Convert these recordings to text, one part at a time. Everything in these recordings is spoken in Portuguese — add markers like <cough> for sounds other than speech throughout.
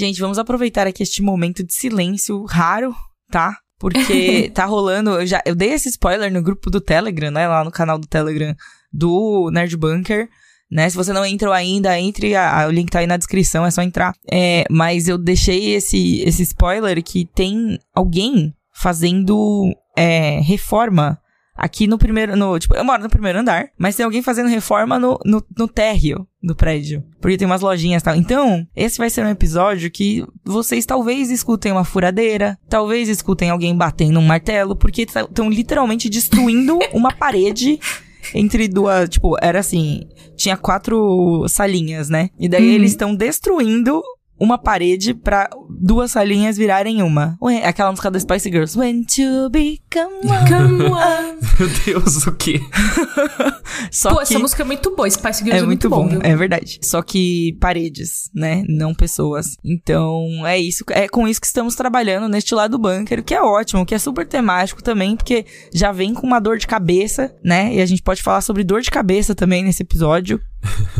Gente, vamos aproveitar aqui este momento de silêncio raro, tá? Porque <laughs> tá rolando. Eu, já, eu dei esse spoiler no grupo do Telegram, né? Lá no canal do Telegram do Nerd Bunker. Né? Se você não entrou ainda, entre. A, a, o link tá aí na descrição, é só entrar. É, mas eu deixei esse, esse spoiler que tem alguém fazendo é, reforma aqui no primeiro. No, tipo, eu moro no primeiro andar, mas tem alguém fazendo reforma no, no, no térreo do prédio. Porque tem umas lojinhas e tal. Então, esse vai ser um episódio que vocês talvez escutem uma furadeira, talvez escutem alguém batendo um martelo, porque estão literalmente destruindo <laughs> uma parede entre duas. Tipo, era assim. Tinha quatro salinhas, né? E daí uhum. eles estão destruindo uma parede para duas salinhas virarem uma. Ué, aquela música da Spice Girls. When to become one. Meu Deus, o quê? <laughs> Só Pô, que... essa música é muito boa. Spice Girls é, é muito, bom. bom é verdade. Só que paredes, né? Não pessoas. Então, é isso. É com isso que estamos trabalhando neste lado do bunker, que é ótimo, que é super temático também, porque já vem com uma dor de cabeça, né? E a gente pode falar sobre dor de cabeça também nesse episódio.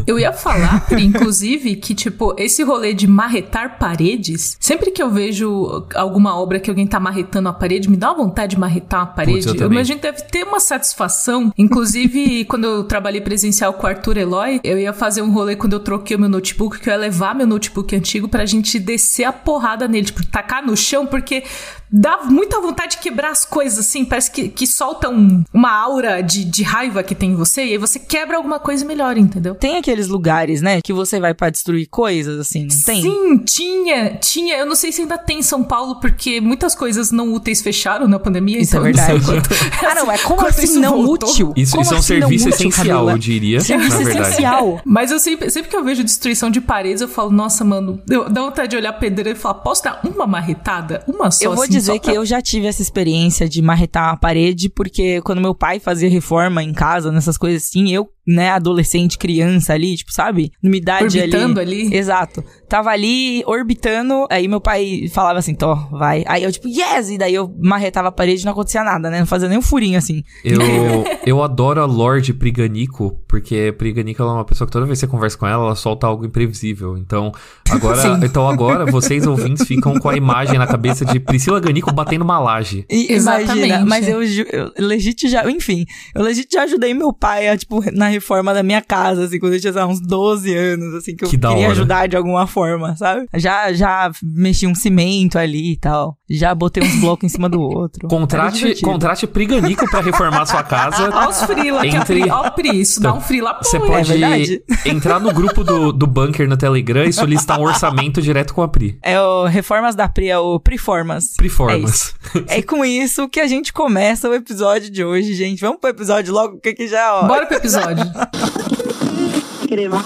Eu ia falar, inclusive, que, tipo, esse rolê de marretar paredes, sempre que eu vejo alguma obra que alguém tá marretando a parede, me dá uma vontade de marretar a parede. Putz, eu, eu imagino que deve ter uma satisfação. Inclusive, <laughs> quando eu trabalhei presencial com o Arthur Eloy, eu ia fazer um rolê quando eu troquei o meu notebook, que eu ia levar meu notebook antigo pra gente descer a porrada nele, tipo, tacar no chão, porque dá muita vontade de quebrar as coisas, assim, parece que, que solta um, uma aura de, de raiva que tem em você, e aí você quebra alguma coisa melhor, entendeu? Tem aqueles lugares, né, que você vai para destruir coisas, assim, não tem? Sim, tinha, tinha. Eu não sei se ainda tem em São Paulo, porque muitas coisas não úteis fecharam na pandemia. Isso é então é verdade. Quanto, <laughs> ah, não, <laughs> é como assim não voltou? útil? Isso, como isso é um assim serviço essencial, eu diria. Serviço essencial. Mas eu sempre, sempre que eu vejo destruição de paredes, eu falo, nossa, mano, eu, dá vontade de olhar a pedreira e falar, posso dar uma marretada? Uma só, Eu vou assim, dizer que eu já tive essa experiência de marretar a parede, porque quando meu pai fazia reforma em casa, nessas coisas assim, eu né, adolescente, criança ali, tipo, sabe? Numa idade Orbitando ali. ali. Exato. Tava ali orbitando, aí meu pai falava assim, tô, vai. Aí eu, tipo, yes! E daí eu marretava a parede e não acontecia nada, né? Não fazia nem um furinho assim. Eu, <laughs> eu adoro a Lorde Priganico, porque Priganico ela é uma pessoa que toda vez que você conversa com ela, ela solta algo imprevisível. Então, agora, <laughs> então agora vocês ouvintes ficam com a imagem na cabeça de Priscila Ganico batendo uma laje. E, Imagina, mas eu, eu legit já, enfim, eu legit já ajudei meu pai a, tipo, na reforma da minha casa, assim, quando eu tinha uns 12 anos, assim, que eu que queria ajudar de alguma forma, sabe? Já, já mexi um cimento ali e tal. Já botei uns blocos em cima do outro. <laughs> Contrate, contrate Priganico pra reformar sua casa. Olha os frila, entre... Ó o Pri, isso dá um frila Você pode é <laughs> entrar no grupo do, do bunker no Telegram e solicitar um orçamento direto com a Pri. É o Reformas da Pri, é o Priformas. Priformas. É, é com isso que a gente começa o episódio de hoje, gente. Vamos pro episódio logo, porque que já, ó. Bora pro episódio. ければ。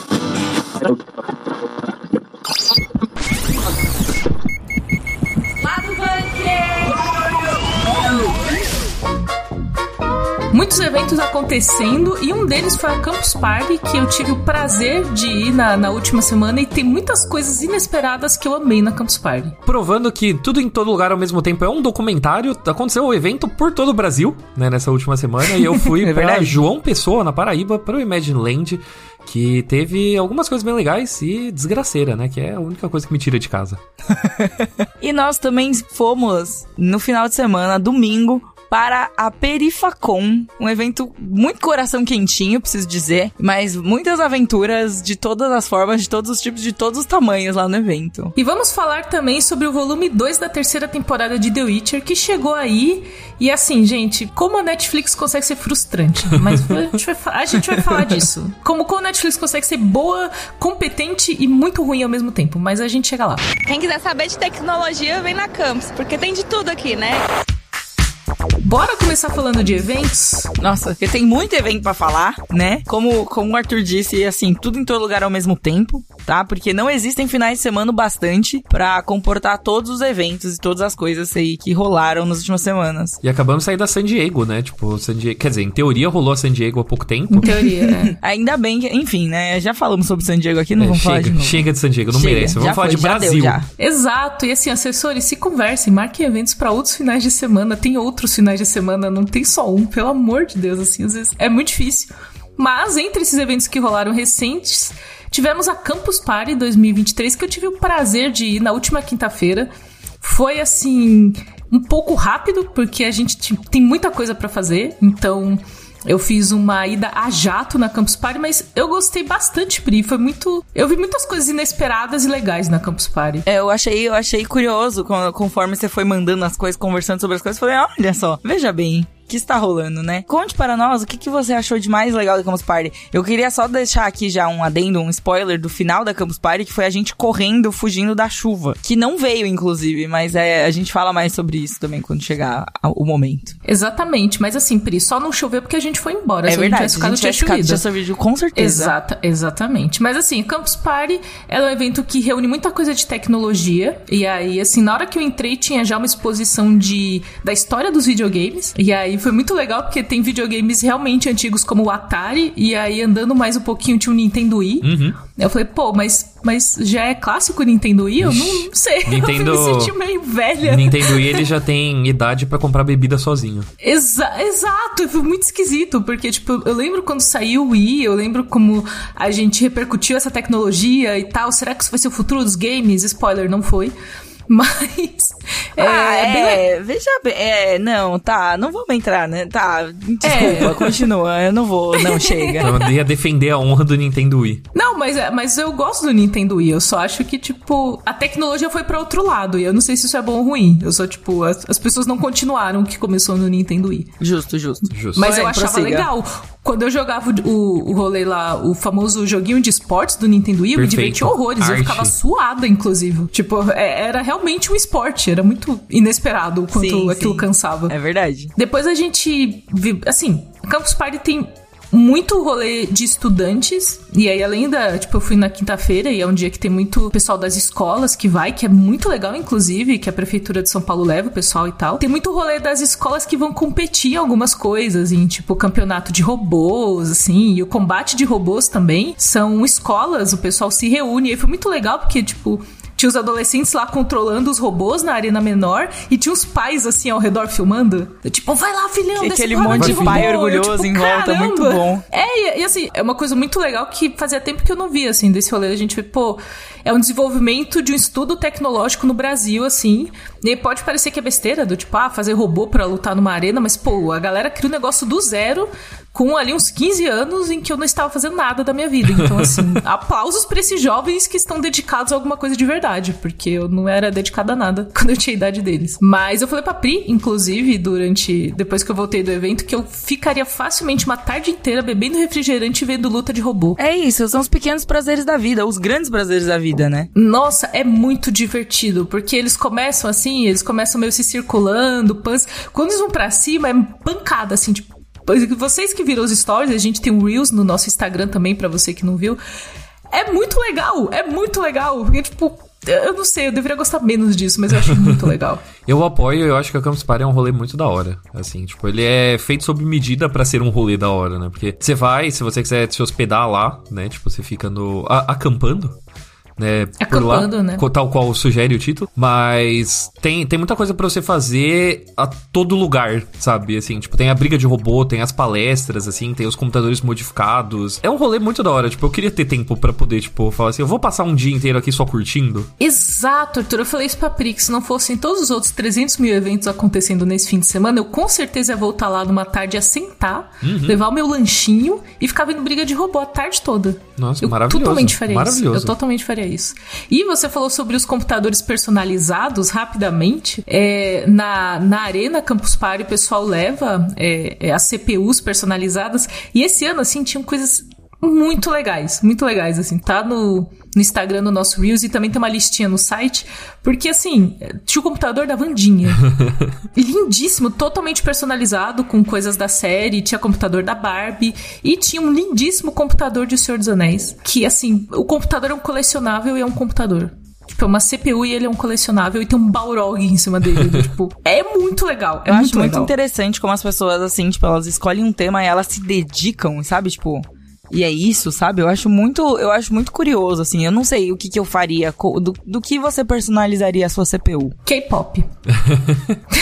Muitos eventos acontecendo e um deles foi a Campus Party, que eu tive o prazer de ir na, na última semana e tem muitas coisas inesperadas que eu amei na Campus Party. Provando que tudo em todo lugar ao mesmo tempo é um documentário, aconteceu o um evento por todo o Brasil, né, nessa última semana, e eu fui <laughs> é pra João Pessoa, na Paraíba, para o Imagine Land, que teve algumas coisas bem legais e desgraceira, né? Que é a única coisa que me tira de casa. <laughs> e nós também fomos no final de semana, domingo, para a Perifacon, um evento muito coração quentinho, preciso dizer, mas muitas aventuras de todas as formas, de todos os tipos, de todos os tamanhos lá no evento. E vamos falar também sobre o volume 2 da terceira temporada de The Witcher, que chegou aí. E assim, gente, como a Netflix consegue ser frustrante, mas a gente vai, a gente vai falar disso. Como, como a Netflix consegue ser boa, competente e muito ruim ao mesmo tempo, mas a gente chega lá. Quem quiser saber de tecnologia, vem na Campus, porque tem de tudo aqui, né? Bora começar falando de eventos? Nossa, porque tem muito evento para falar, né? Como, como o Arthur disse, assim, tudo em todo lugar ao mesmo tempo, tá? Porque não existem finais de semana bastante para comportar todos os eventos e todas as coisas aí que rolaram nas últimas semanas. E acabamos de sair da San Diego, né? Tipo, San Diego, quer dizer, em teoria rolou a San Diego há pouco tempo. Em teoria, é. <laughs> Ainda bem que, enfim, né? Já falamos sobre San Diego aqui, não é, vamos chega, falar de novo. Chega de San Diego, não chega, merece. Vamos falar foi, de Brasil. Deu, Exato. E assim, assessores, se conversem, marquem eventos para outros finais de semana. Tem outros finais de semana, não tem só um, pelo amor de Deus, assim, às vezes é muito difícil. Mas entre esses eventos que rolaram recentes, tivemos a Campus Party 2023, que eu tive o prazer de ir na última quinta-feira. Foi assim, um pouco rápido, porque a gente tem muita coisa para fazer, então eu fiz uma ida a jato na Campus Party, mas eu gostei bastante, Pri. Foi muito. Eu vi muitas coisas inesperadas e legais na Campus Party. É, eu achei, eu achei curioso conforme você foi mandando as coisas, conversando sobre as coisas. Falei, olha só, veja bem que está rolando, né? Conte para nós o que, que você achou de mais legal da Campus Party. Eu queria só deixar aqui já um adendo, um spoiler do final da Campus Party, que foi a gente correndo, fugindo da chuva. Que não veio, inclusive, mas é, a gente fala mais sobre isso também quando chegar o momento. Exatamente, mas assim, Pri, só não choveu porque a gente foi embora. É Se verdade, a gente tivesse ficado. Tinha chovido, com certeza. Exata, exatamente. Mas assim, Campus Party é um evento que reúne muita coisa de tecnologia. E aí, assim, na hora que eu entrei, tinha já uma exposição de da história dos videogames. E aí foi muito legal porque tem videogames realmente antigos como o Atari, e aí andando mais um pouquinho tinha o Nintendo Wii. Uhum. Eu falei, pô, mas, mas já é clássico o Nintendo Wii? Eu não, não sei. <laughs> Nintendo... eu me senti meio velha. Nintendo Wii ele já tem idade para comprar bebida sozinho. Exa exato, foi muito esquisito, porque, tipo, eu lembro quando saiu o Wii, eu lembro como a gente repercutiu essa tecnologia e tal. Será que isso vai ser o futuro dos games? Spoiler, não foi. <laughs> Mas. É, ah, é, é veja bem. É, não, tá, não vamos entrar, né? Tá, desculpa, é. continua. Eu não vou, não, chega. Eu ia defender a honra do Nintendo Wii. Não, mas, é, mas eu gosto do Nintendo Wii. Eu só acho que, tipo, a tecnologia foi para outro lado. E eu não sei se isso é bom ou ruim. Eu só, tipo, as, as pessoas não continuaram o que começou no Nintendo Wii. Justo, justo. justo. Mas eu achava prossiga. legal. Quando eu jogava o, o rolê lá, o famoso joguinho de esportes do Nintendo Wii, eu me diverti horrores. Arte. Eu ficava suada, inclusive. Tipo, é, era realmente um esporte. Era muito inesperado o quanto sim, aquilo sim. cansava. É verdade. Depois a gente. Assim, Campus Party tem muito rolê de estudantes. E aí, além da. Tipo, eu fui na quinta-feira e é um dia que tem muito pessoal das escolas que vai, que é muito legal, inclusive, que a Prefeitura de São Paulo leva o pessoal e tal. Tem muito rolê das escolas que vão competir em algumas coisas, em tipo, campeonato de robôs, assim, e o combate de robôs também. São escolas, o pessoal se reúne. E foi muito legal porque, tipo, tinha os adolescentes lá controlando os robôs na arena menor e tinha os pais assim ao redor filmando. Tipo, vai lá, filhão, que Aquele monte de pai orgulhoso tipo, em volta, caramba. muito bom. É, e, e, assim, é uma coisa muito legal que fazia tempo que eu não via, assim, desse rolê. A gente pô, é um desenvolvimento de um estudo tecnológico no Brasil, assim. E pode parecer que é besteira, do tipo, ah, fazer robô para lutar numa arena, mas, pô, a galera cria um negócio do zero com ali uns 15 anos em que eu não estava fazendo nada da minha vida. Então, assim, <laughs> aplausos para esses jovens que estão dedicados a alguma coisa de verdade, porque eu não era dedicada a nada <laughs> quando eu tinha a idade deles. Mas eu falei pra Pri, inclusive, durante. depois que eu voltei do evento, que eu ficaria facilmente uma tarde inteira bebendo refrigerante e vendo luta de robô. É isso, são os pequenos prazeres da vida, os grandes prazeres da vida, né? Nossa, é muito divertido, porque eles começam assim, eles começam meio se circulando, pans. Quando eles vão pra cima, é pancada, assim, tipo vocês que viram os stories, a gente tem um Reels no nosso Instagram também, para você que não viu. É muito legal, é muito legal. Porque, tipo, eu não sei, eu deveria gostar menos disso, mas eu acho muito legal. <laughs> eu apoio, eu acho que a Campus Party é um rolê muito da hora. Assim, tipo, ele é feito sob medida para ser um rolê da hora, né? Porque você vai, se você quiser se hospedar lá, né? Tipo, você fica no. A, acampando né? Acampando, lá, né? Tal qual sugere o título. Mas tem, tem muita coisa para você fazer a todo lugar, sabe? Assim, tipo, tem a briga de robô, tem as palestras, assim, tem os computadores modificados. É um rolê muito da hora. Tipo, eu queria ter tempo para poder, tipo, falar assim, eu vou passar um dia inteiro aqui só curtindo. Exato, Arthur. Eu falei isso pra Pri, que se não fossem todos os outros 300 mil eventos acontecendo nesse fim de semana, eu com certeza ia voltar lá numa tarde a sentar, uhum. levar o meu lanchinho e ficar vendo briga de robô a tarde toda. Nossa, eu maravilhoso. Totalmente faria maravilhoso. Eu totalmente faria isso. E você falou sobre os computadores personalizados rapidamente. É, na, na Arena Campus Party, o pessoal leva é, é, as CPUs personalizadas. E esse ano, assim, tinham coisas muito legais, muito legais, assim, tá no, no Instagram do nosso Reels e também tem uma listinha no site, porque assim, tinha o computador da Vandinha. <laughs> lindíssimo, totalmente personalizado com coisas da série, tinha computador da Barbie e tinha um lindíssimo computador de O Senhor dos Anéis, que assim, o computador é um colecionável e é um computador. Tipo, é uma CPU e ele é um colecionável e tem um Balrog em cima dele. <laughs> tipo, é muito legal. É Eu muito acho legal. muito interessante como as pessoas, assim, tipo, elas escolhem um tema e elas se dedicam, sabe? Tipo, e é isso, sabe? Eu acho muito, eu acho muito curioso, assim. Eu não sei o que, que eu faria, do, do que você personalizaria a sua CPU. K-pop.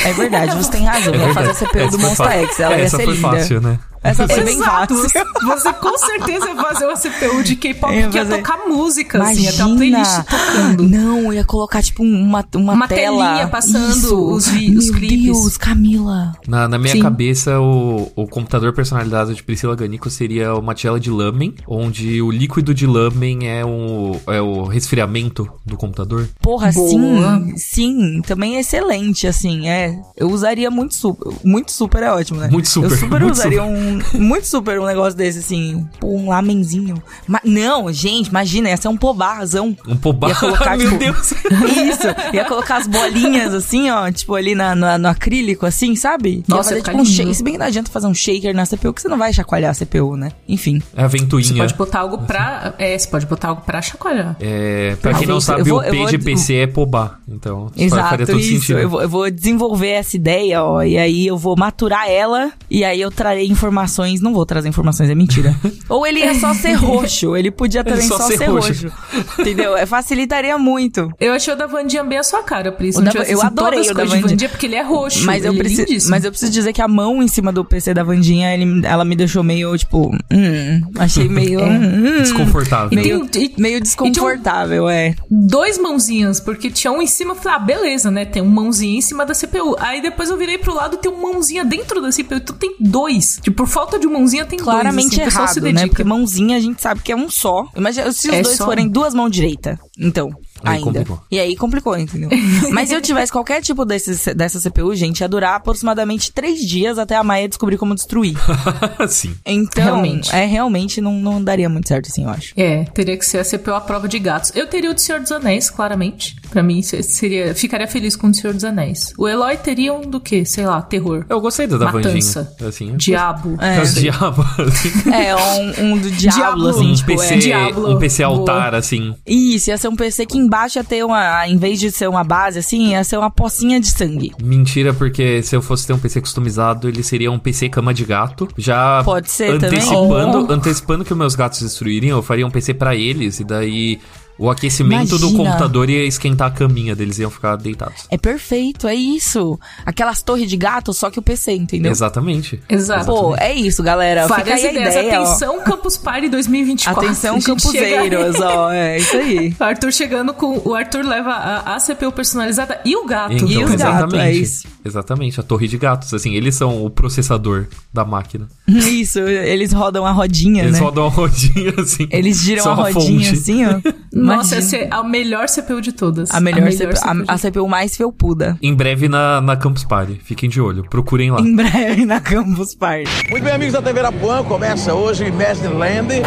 é verdade, você tem razão. É Vou fazer a CPU do Monster X, ela é, ia ser linda. Fácil, né? Essa foi bem fácil. <laughs> Você com certeza ia fazer uma CPU de K-pop que ia tocar música, assim, Imagina. ia ter uma playlist tocando. Não, eu ia colocar, tipo, uma, uma, Uma tela. telinha passando Isso. os vi- os Meu clipes. Deus, Camila. Na, na minha Sim. cabeça, o, o computador personalizado de Priscila Ganico seria uma tigela de lamen, onde o líquido de lamen é o, é o resfriamento do computador. Porra, Boa. sim, sim, também é excelente, assim, é. Eu usaria muito super, muito super é ótimo, né? Muito super, Eu super muito usaria um, muito super um negócio desse, assim, pô, um lamenzinho. Ma- não, gente, imagina, ia ser um pobarzão. Um pobá. Ia colocar, <laughs> Meu tipo, Deus. Isso, ia colocar as bolinhas, assim, ó, tipo, ali na, na- no acrílico, assim, sabe? ia Nossa, fazer ia tipo ficar um shaker, se bem que não adianta fazer um shaker na CPU, que você não vai chacoalhar a CPU, né? Enfim. É a ventoinha. Você pode botar algo pra. É, você pode botar algo pra chacoalhar. É, pra quem não sabe, vou- o P vou- de PC é pobá. Então, faria Exato, todo isso. sentido. Eu vou, eu vou desenvolver essa ideia, ó, e aí eu vou maturar ela, e aí eu trarei informações. Não vou trazer informações, é mentira. <laughs> Ou ele ia só ser roxo, ele podia também só só, ser ser, roxo. roxo. <laughs> Entendeu? É, facilitaria muito. Eu achei o da Vandinha bem a sua cara, Pri. Se O não da- tivesse, eu assim, adorei o da coisas de Vandinha. Vandinha, porque ele é roxo. Mas eu, ele é mas eu preciso dizer que a mão em cima do PC da Vandinha, ele- ela me deixou meio, tipo, hum, achei <laughs> meio. É. hum, Desconfortável. meio, tem- e- meio desconfortável, é. Dois mãozinhas, porque tinha um em cima, eu falei, ah, beleza, né? Tem um mãozinha em cima da CPU. Aí depois eu virei pro lado e tem um mãozinha dentro da CPU. Então tem dois. Tipo, por falta de mãozinha tem Claramente dois. Assim, o pessoal se errado, né? Porque mãozinha a gente sabe que é um só. Imagina se os É dois só. forem duas mãos direita. Então, Aí ainda. complicou. E aí complicou, entendeu? <laughs> Mas se eu tivesse qualquer tipo desses, dessa CPU, gente, ia durar aproximadamente três dias até a Maia descobrir como destruir. <laughs> Sim. Então, Realmente. é realmente não, não daria muito certo assim, eu acho. É, teria que ser a CPU à prova de gatos. Eu teria o do Senhor dos Anéis, claramente. Pra mim, se- seria, ficaria feliz com o Senhor dos Anéis. O Eloy teria um do quê? Sei lá, terror. Eu gostei da Matança. Vandinha. Assim, Diabo. É. Os <laughs> diabo, assim. <laughs> É, um, um do diabo, Diablo. assim, um tipo, PC, é. Diablo. um PC Boa. altar, assim. Isso, ia ser um PC que embaixo ia ter uma. Em vez de ser uma base, assim, ia ser uma pocinha de sangue. Mentira, porque se eu fosse ter um PC customizado, ele seria um PC cama de gato. Já Pode ser também. antecipando, Oh. antecipando que os meus gatos destruiriam, eu faria um PC pra eles e daí o aquecimento do Imagina. computador ia esquentar a caminha deles, iam ficar deitados. É perfeito, é isso. Aquelas torres de gato, só que o PC, entendeu? Exatamente. Exato. Pô, é isso, galera. Fica Várias aí a ideias. ideia, ó. Atenção, Campus Party 2024. Atenção, campuseiros, chega- ó. É isso aí. <laughs> O Arthur chegando com. O Arthur leva a, a CPU personalizada e o gato. Então, E os gatos, exatamente. é isso. Exatamente, a torre de gatos, assim, eles são o processador da máquina. Isso, eles rodam a rodinha, Eles né? rodam a rodinha, assim. Eles giram a rodinha fonte. assim, ó. <laughs> Nossa, essa é a melhor CPU de todas. a melhor, CPU, CPU de a, a CPU mais felpuda. Em breve na, na Campus Party. Fiquem de olho, procurem lá. Em breve na Campus Party. Muito bem, amigos da TV Arapuã, começa hoje Imagine Land.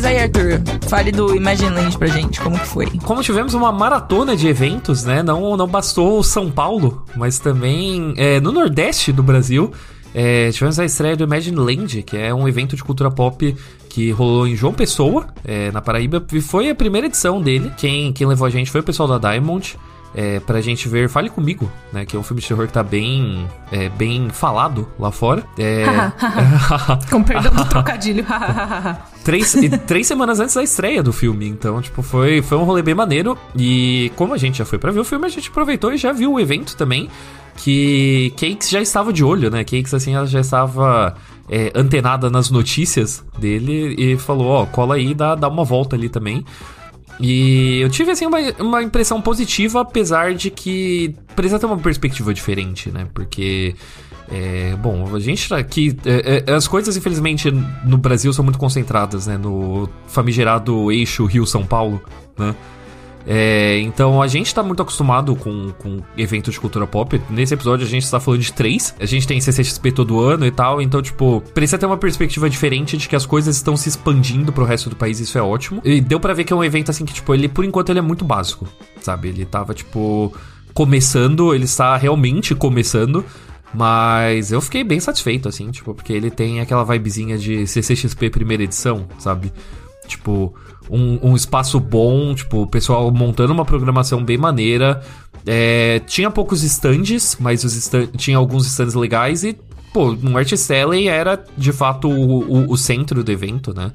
Mas aí, Arthur, fale do Imagine Land pra gente, como que foi? Como tivemos uma maratona de eventos, né? Não, não bastou São Paulo, mas também é, no Nordeste do Brasil. é, tivemos a estreia do Imagine Land, que é um evento de cultura pop que rolou em João Pessoa, é, na Paraíba, e foi a primeira edição dele. Quem, quem levou a gente foi o pessoal da Diamond. É, pra gente ver Fale Comigo, né? Que é um filme de terror que tá bem, é, bem falado lá fora. É, <laughs> <laughs> Com perdão do trocadilho. <laughs> três, e três semanas antes da estreia do filme. Então, tipo, foi, foi um rolê bem maneiro. E como a gente já foi pra ver o filme, a gente aproveitou e já viu o evento também. Que Cakes já estava de olho, né? Cakes, assim, ela já estava é, antenada nas notícias dele e falou: Ó, cola aí, dá, dá uma volta ali também. E eu tive, assim, uma, uma impressão positiva, apesar de que precisa ter uma perspectiva diferente, né? Porque. É, bom, a gente aqui. é, é, as coisas, infelizmente, no Brasil são muito concentradas, né? No famigerado eixo Rio-São Paulo, né? É, então a gente tá muito acostumado com, com eventos de cultura pop. Nesse episódio a gente tá falando de três. A gente tem CCXP todo ano e tal. Então, tipo, precisa ter uma perspectiva diferente de que as coisas estão se expandindo pro resto do país. Isso é ótimo. E deu pra ver que é um evento assim que, tipo, ele, por enquanto, ele é muito básico. Sabe? Ele tava, tipo, começando, ele está realmente começando. Mas eu fiquei bem satisfeito, assim, tipo, porque ele tem aquela vibezinha de CCXP primeira edição, sabe? Tipo, um, um espaço bom, tipo, o pessoal montando uma programação bem maneira. É, tinha poucos stands, mas os stand, tinha alguns stands legais e, pô, no Artist Alley era de fato o, o, o centro do evento, né?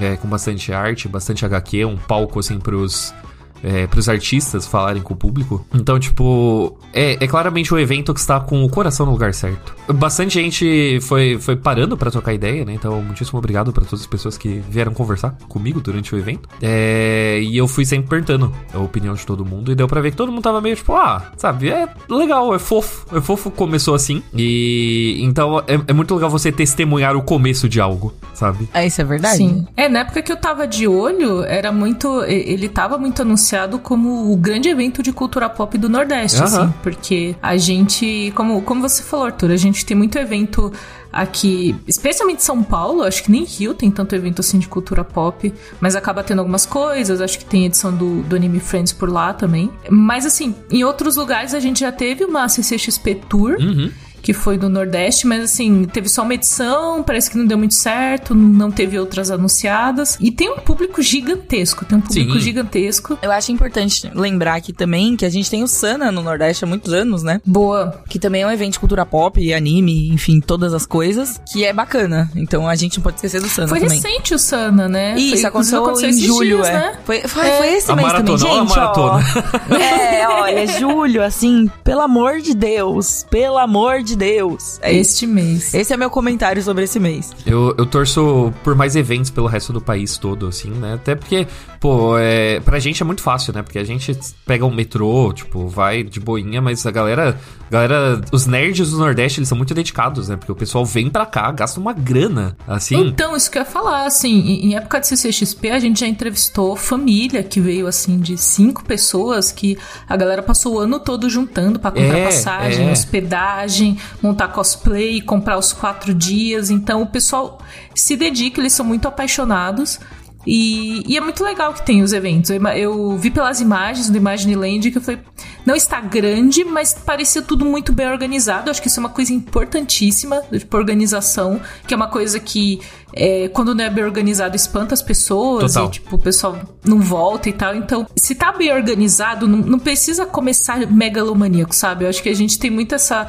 É, com bastante arte, bastante HQ, um palco assim pros, é, pros artistas falarem com o público. Então, tipo, é, é claramente um evento que está com o coração no lugar certo. Bastante gente foi, foi parando para trocar ideia, né? Então, muitíssimo obrigado para todas as pessoas que vieram conversar comigo durante o evento. É, e eu fui sempre perguntando a opinião de todo mundo. E deu pra ver que todo mundo tava meio tipo, ah, sabe, é legal, é fofo. É fofo, começou assim. E então é, é muito legal você testemunhar o começo de algo, sabe? É, isso é verdade. Sim. É, na época que eu tava de olho, era muito. Ele tava muito anunciado como o grande evento de cultura pop do Nordeste, assim. Porque a gente, como, como você falou, Arthur, a gente tem muito evento aqui, especialmente São Paulo, acho que nem Rio tem tanto evento assim de cultura pop, mas acaba tendo algumas coisas, acho que tem edição do, do Anime Friends por lá também. Mas assim, em outros lugares a gente já teve uma CCXP Tour. Uhum que foi do Nordeste, mas assim, teve só uma edição, parece que não deu muito certo, não teve outras anunciadas. E tem um público gigantesco, tem um público Sim. gigantesco. Eu acho importante lembrar aqui também que a gente tem o Sana no Nordeste há muitos anos, né? Boa. Que também é um evento de cultura pop, anime, enfim, todas as coisas, que é bacana. Então a gente não pode esquecer do Sana foi também. Foi recente o Sana, né? Isso, foi, aconteceu, aconteceu em julho, dias, é. Né? Foi, foi, é. foi esse a mês maratona, também, gente, a maratona. Ó, <laughs> é, olha, julho, assim, pelo amor de Deus, pelo amor de Deus. É este mês. Esse é meu comentário sobre esse mês. Eu, eu torço por mais eventos pelo resto do país todo, assim, né? Até porque, pô, é, pra gente é muito fácil, né? Porque a gente pega um metrô, tipo, vai de boinha, mas a galera, galera, os nerds do Nordeste, eles são muito dedicados, né? Porque o pessoal vem pra cá, gasta uma grana, assim. Então, isso que eu ia falar, assim, em época de CCXP, a gente já entrevistou família que veio, assim, de cinco pessoas que a galera passou o ano todo juntando para comprar é, passagem, é. hospedagem, montar cosplay comprar os quatro dias. Então o pessoal se dedica, eles são muito apaixonados. E, e, é muito legal que tem os eventos. Eu, eu vi pelas imagens do Imagineland que foi. Não está grande, mas parecia tudo muito bem organizado. Acho que isso é uma coisa importantíssima, tipo, organização, que é uma coisa que, é, quando não é bem organizado, espanta as pessoas. Total. E, tipo, o pessoal não volta e tal. Então, se tá bem organizado, não, não precisa começar megalomaníaco, sabe? Eu acho que a gente tem muito essa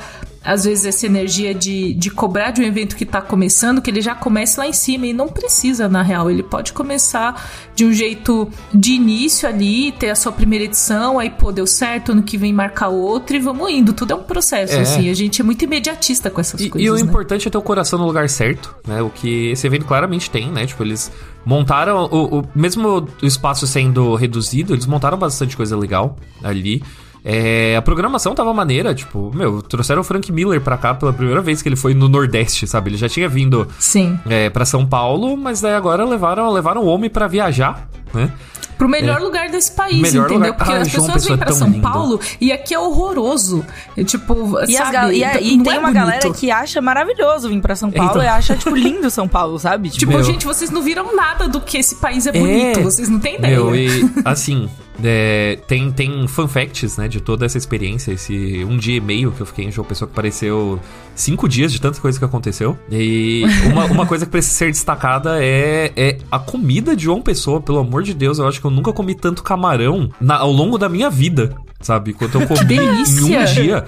às vezes essa energia de, de cobrar de um evento que está começando, que ele já comece lá em cima e não precisa, na real. Ele pode começar de um jeito de início ali, ter a sua primeira edição, aí pô, deu certo, ano que vem marcar outro e vamos indo. Tudo é um processo, é. assim. A gente é muito imediatista com essas e, coisas. E o né? importante é ter o coração no lugar certo, né? O que esse evento claramente tem, né? Tipo, eles montaram o, o mesmo o espaço sendo reduzido, eles montaram bastante coisa legal ali. É, a programação tava maneira, tipo, meu, trouxeram o Frank Miller pra cá pela primeira vez que ele foi no Nordeste, sabe? Ele já tinha vindo Sim. É, pra São Paulo, mas daí agora levaram, levaram o homem para viajar, né? Pro melhor é. lugar desse país, melhor entendeu? Lugar... Porque ah, as pessoas vêm pra São lindo. Paulo e aqui é horroroso. É, tipo, e sabe? E, a, e tem é uma bonito. galera que acha maravilhoso vir pra São Paulo então... e acha, tipo, lindo São Paulo, sabe? Tipo, tipo gente, vocês não viram nada do que esse país é bonito. É. Vocês não têm ideia. Meu, e assim, é, tem, tem fun facts, né, de toda essa experiência, esse um dia e meio que eu fiquei em João Pessoa que pareceu cinco dias de tanta coisa que aconteceu. E uma, uma coisa que precisa ser destacada é, é a comida de João Pessoa, pelo amor de Deus, eu acho que eu nunca comi tanto camarão na, ao longo da minha vida, sabe? Quanto eu comi em um dia.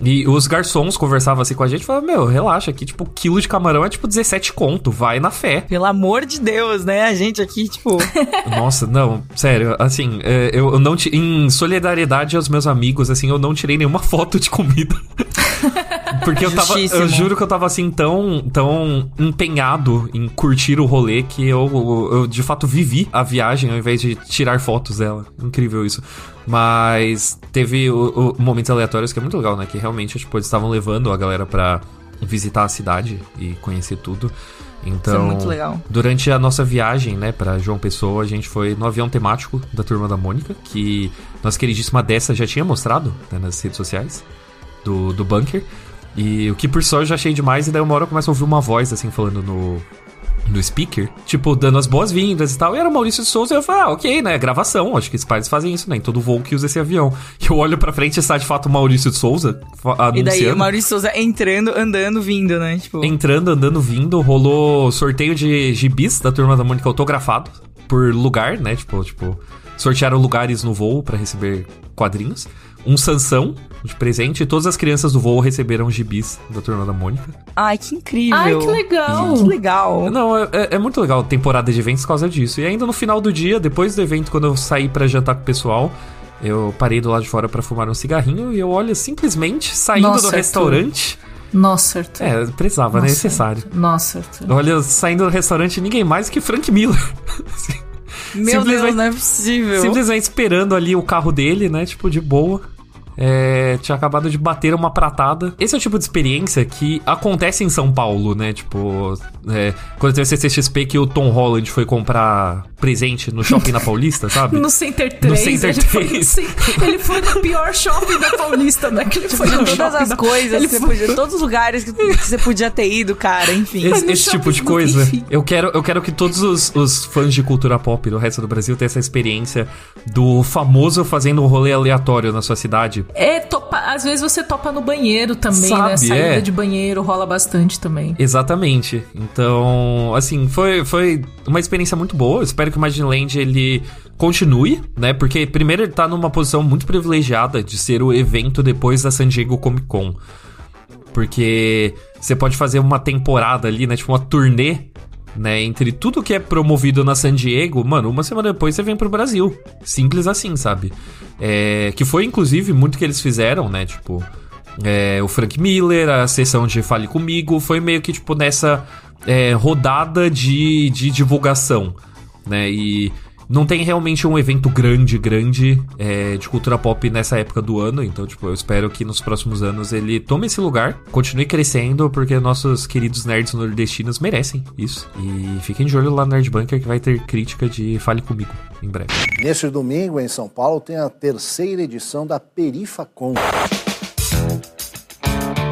E os garçons conversavam assim com a gente e falavam, meu, relaxa aqui, tipo, quilo de camarão é tipo 17 conto, vai na fé. Pelo amor de Deus, né? A gente aqui, tipo... <laughs> Nossa, não, sério, assim, é, eu não... Em solidariedade aos meus amigos, assim, eu não tirei nenhuma foto de comida. <laughs> Porque eu tava, eu juro que eu tava assim tão, tão empenhado em curtir o rolê que eu, eu de fato vivi a viagem ao invés de tirar fotos dela. Incrível isso. Mas teve o, o, momentos aleatórios que é muito legal, né? Que realmente, tipo, eles estavam levando a galera pra visitar a cidade e conhecer tudo. Então, durante a nossa viagem, né, para João Pessoa, a gente foi no avião temático da Turma da Mônica, que nossa queridíssima dessa já tinha mostrado né, nas redes sociais do, do bunker. E o que por só eu já achei demais, e daí uma hora eu começo a ouvir uma voz assim falando no, no speaker, tipo, dando as boas-vindas e tal. E era o Maurício de Souza, e eu falei, ah, ok, né? Gravação, acho que os pais fazem isso, né? Em todo voo que usa esse avião. E <laughs> eu olho pra frente e está de fato o Maurício de Souza anunciando. E daí o Maurício de Souza entrando, andando, vindo, né? Tipo... Entrando, andando, vindo. Rolou sorteio de gibis da turma da Mônica autografado por lugar, né? Tipo, tipo sortearam lugares no voo para receber quadrinhos. Um Sansão de presente e todas as crianças do voo receberam gibis da Turma da Mônica. Ai, que incrível. Ai, que legal. Que legal. Não, é, é, é muito legal a temporada de eventos por causa disso. E ainda no final do dia, depois do evento, quando eu saí para jantar com o pessoal, eu parei do lado de fora para fumar um cigarrinho e eu olho simplesmente saindo Nossa, do restaurante. Nossa, Arthur. É, precisava, né? Nossa, né? Necessário. Nossa, Arthur. Olha, saindo do restaurante, ninguém mais que Frank Miller. <laughs> Meu Deus, não é possível. Simplesmente esperando ali o carro dele, né? Tipo, de boa. É, tinha acabado de bater uma pratada. Esse é o tipo de experiência que acontece em São Paulo, né? Tipo, é, quando teve a CCXP que o Tom Holland foi comprar presente no shopping na Paulista, <laughs> sabe? No Center 3. No Center ele 3. Foi, ele foi no pior shopping da Paulista, né? Que ele foi no todas as da... coisas, ele foi... podia, todos os lugares que, que, você podia ter ido, cara, enfim. Esse, esse tipo de coisa. Eu quero, eu quero que todos os, os fãs de cultura pop do resto do Brasil tenham essa experiência do famoso fazendo um rolê aleatório na sua cidade. É, topa, às vezes você topa no banheiro também, né? Sabe, né? Saída é. de banheiro rola bastante também. Exatamente. Então, assim, foi, foi uma experiência muito boa. espero que o Imagine Land ele continue, né? Porque primeiro ele tá numa posição muito privilegiada de ser o evento depois da San Diego Comic Con. Porque você pode fazer uma temporada ali, né? Tipo uma turnê né? Entre tudo que é promovido na San Diego, mano, uma semana depois você vem pro Brasil. Simples assim, sabe? É, que foi, inclusive, muito que eles fizeram, né? Tipo, é, o Frank Miller, a sessão de Fale Comigo, foi meio que, tipo, nessa é, rodada de, de divulgação, né? E não tem realmente um evento grande, grande é, de cultura pop nessa época do ano. Então, tipo, eu espero que nos próximos anos ele tome esse lugar, continue crescendo, porque nossos queridos nerds nordestinos merecem isso. E fiquem de olho lá no Nerd Bunker que vai ter crítica de Fale Comigo em breve. Neste domingo, em São Paulo, tem a terceira edição da Perifacon.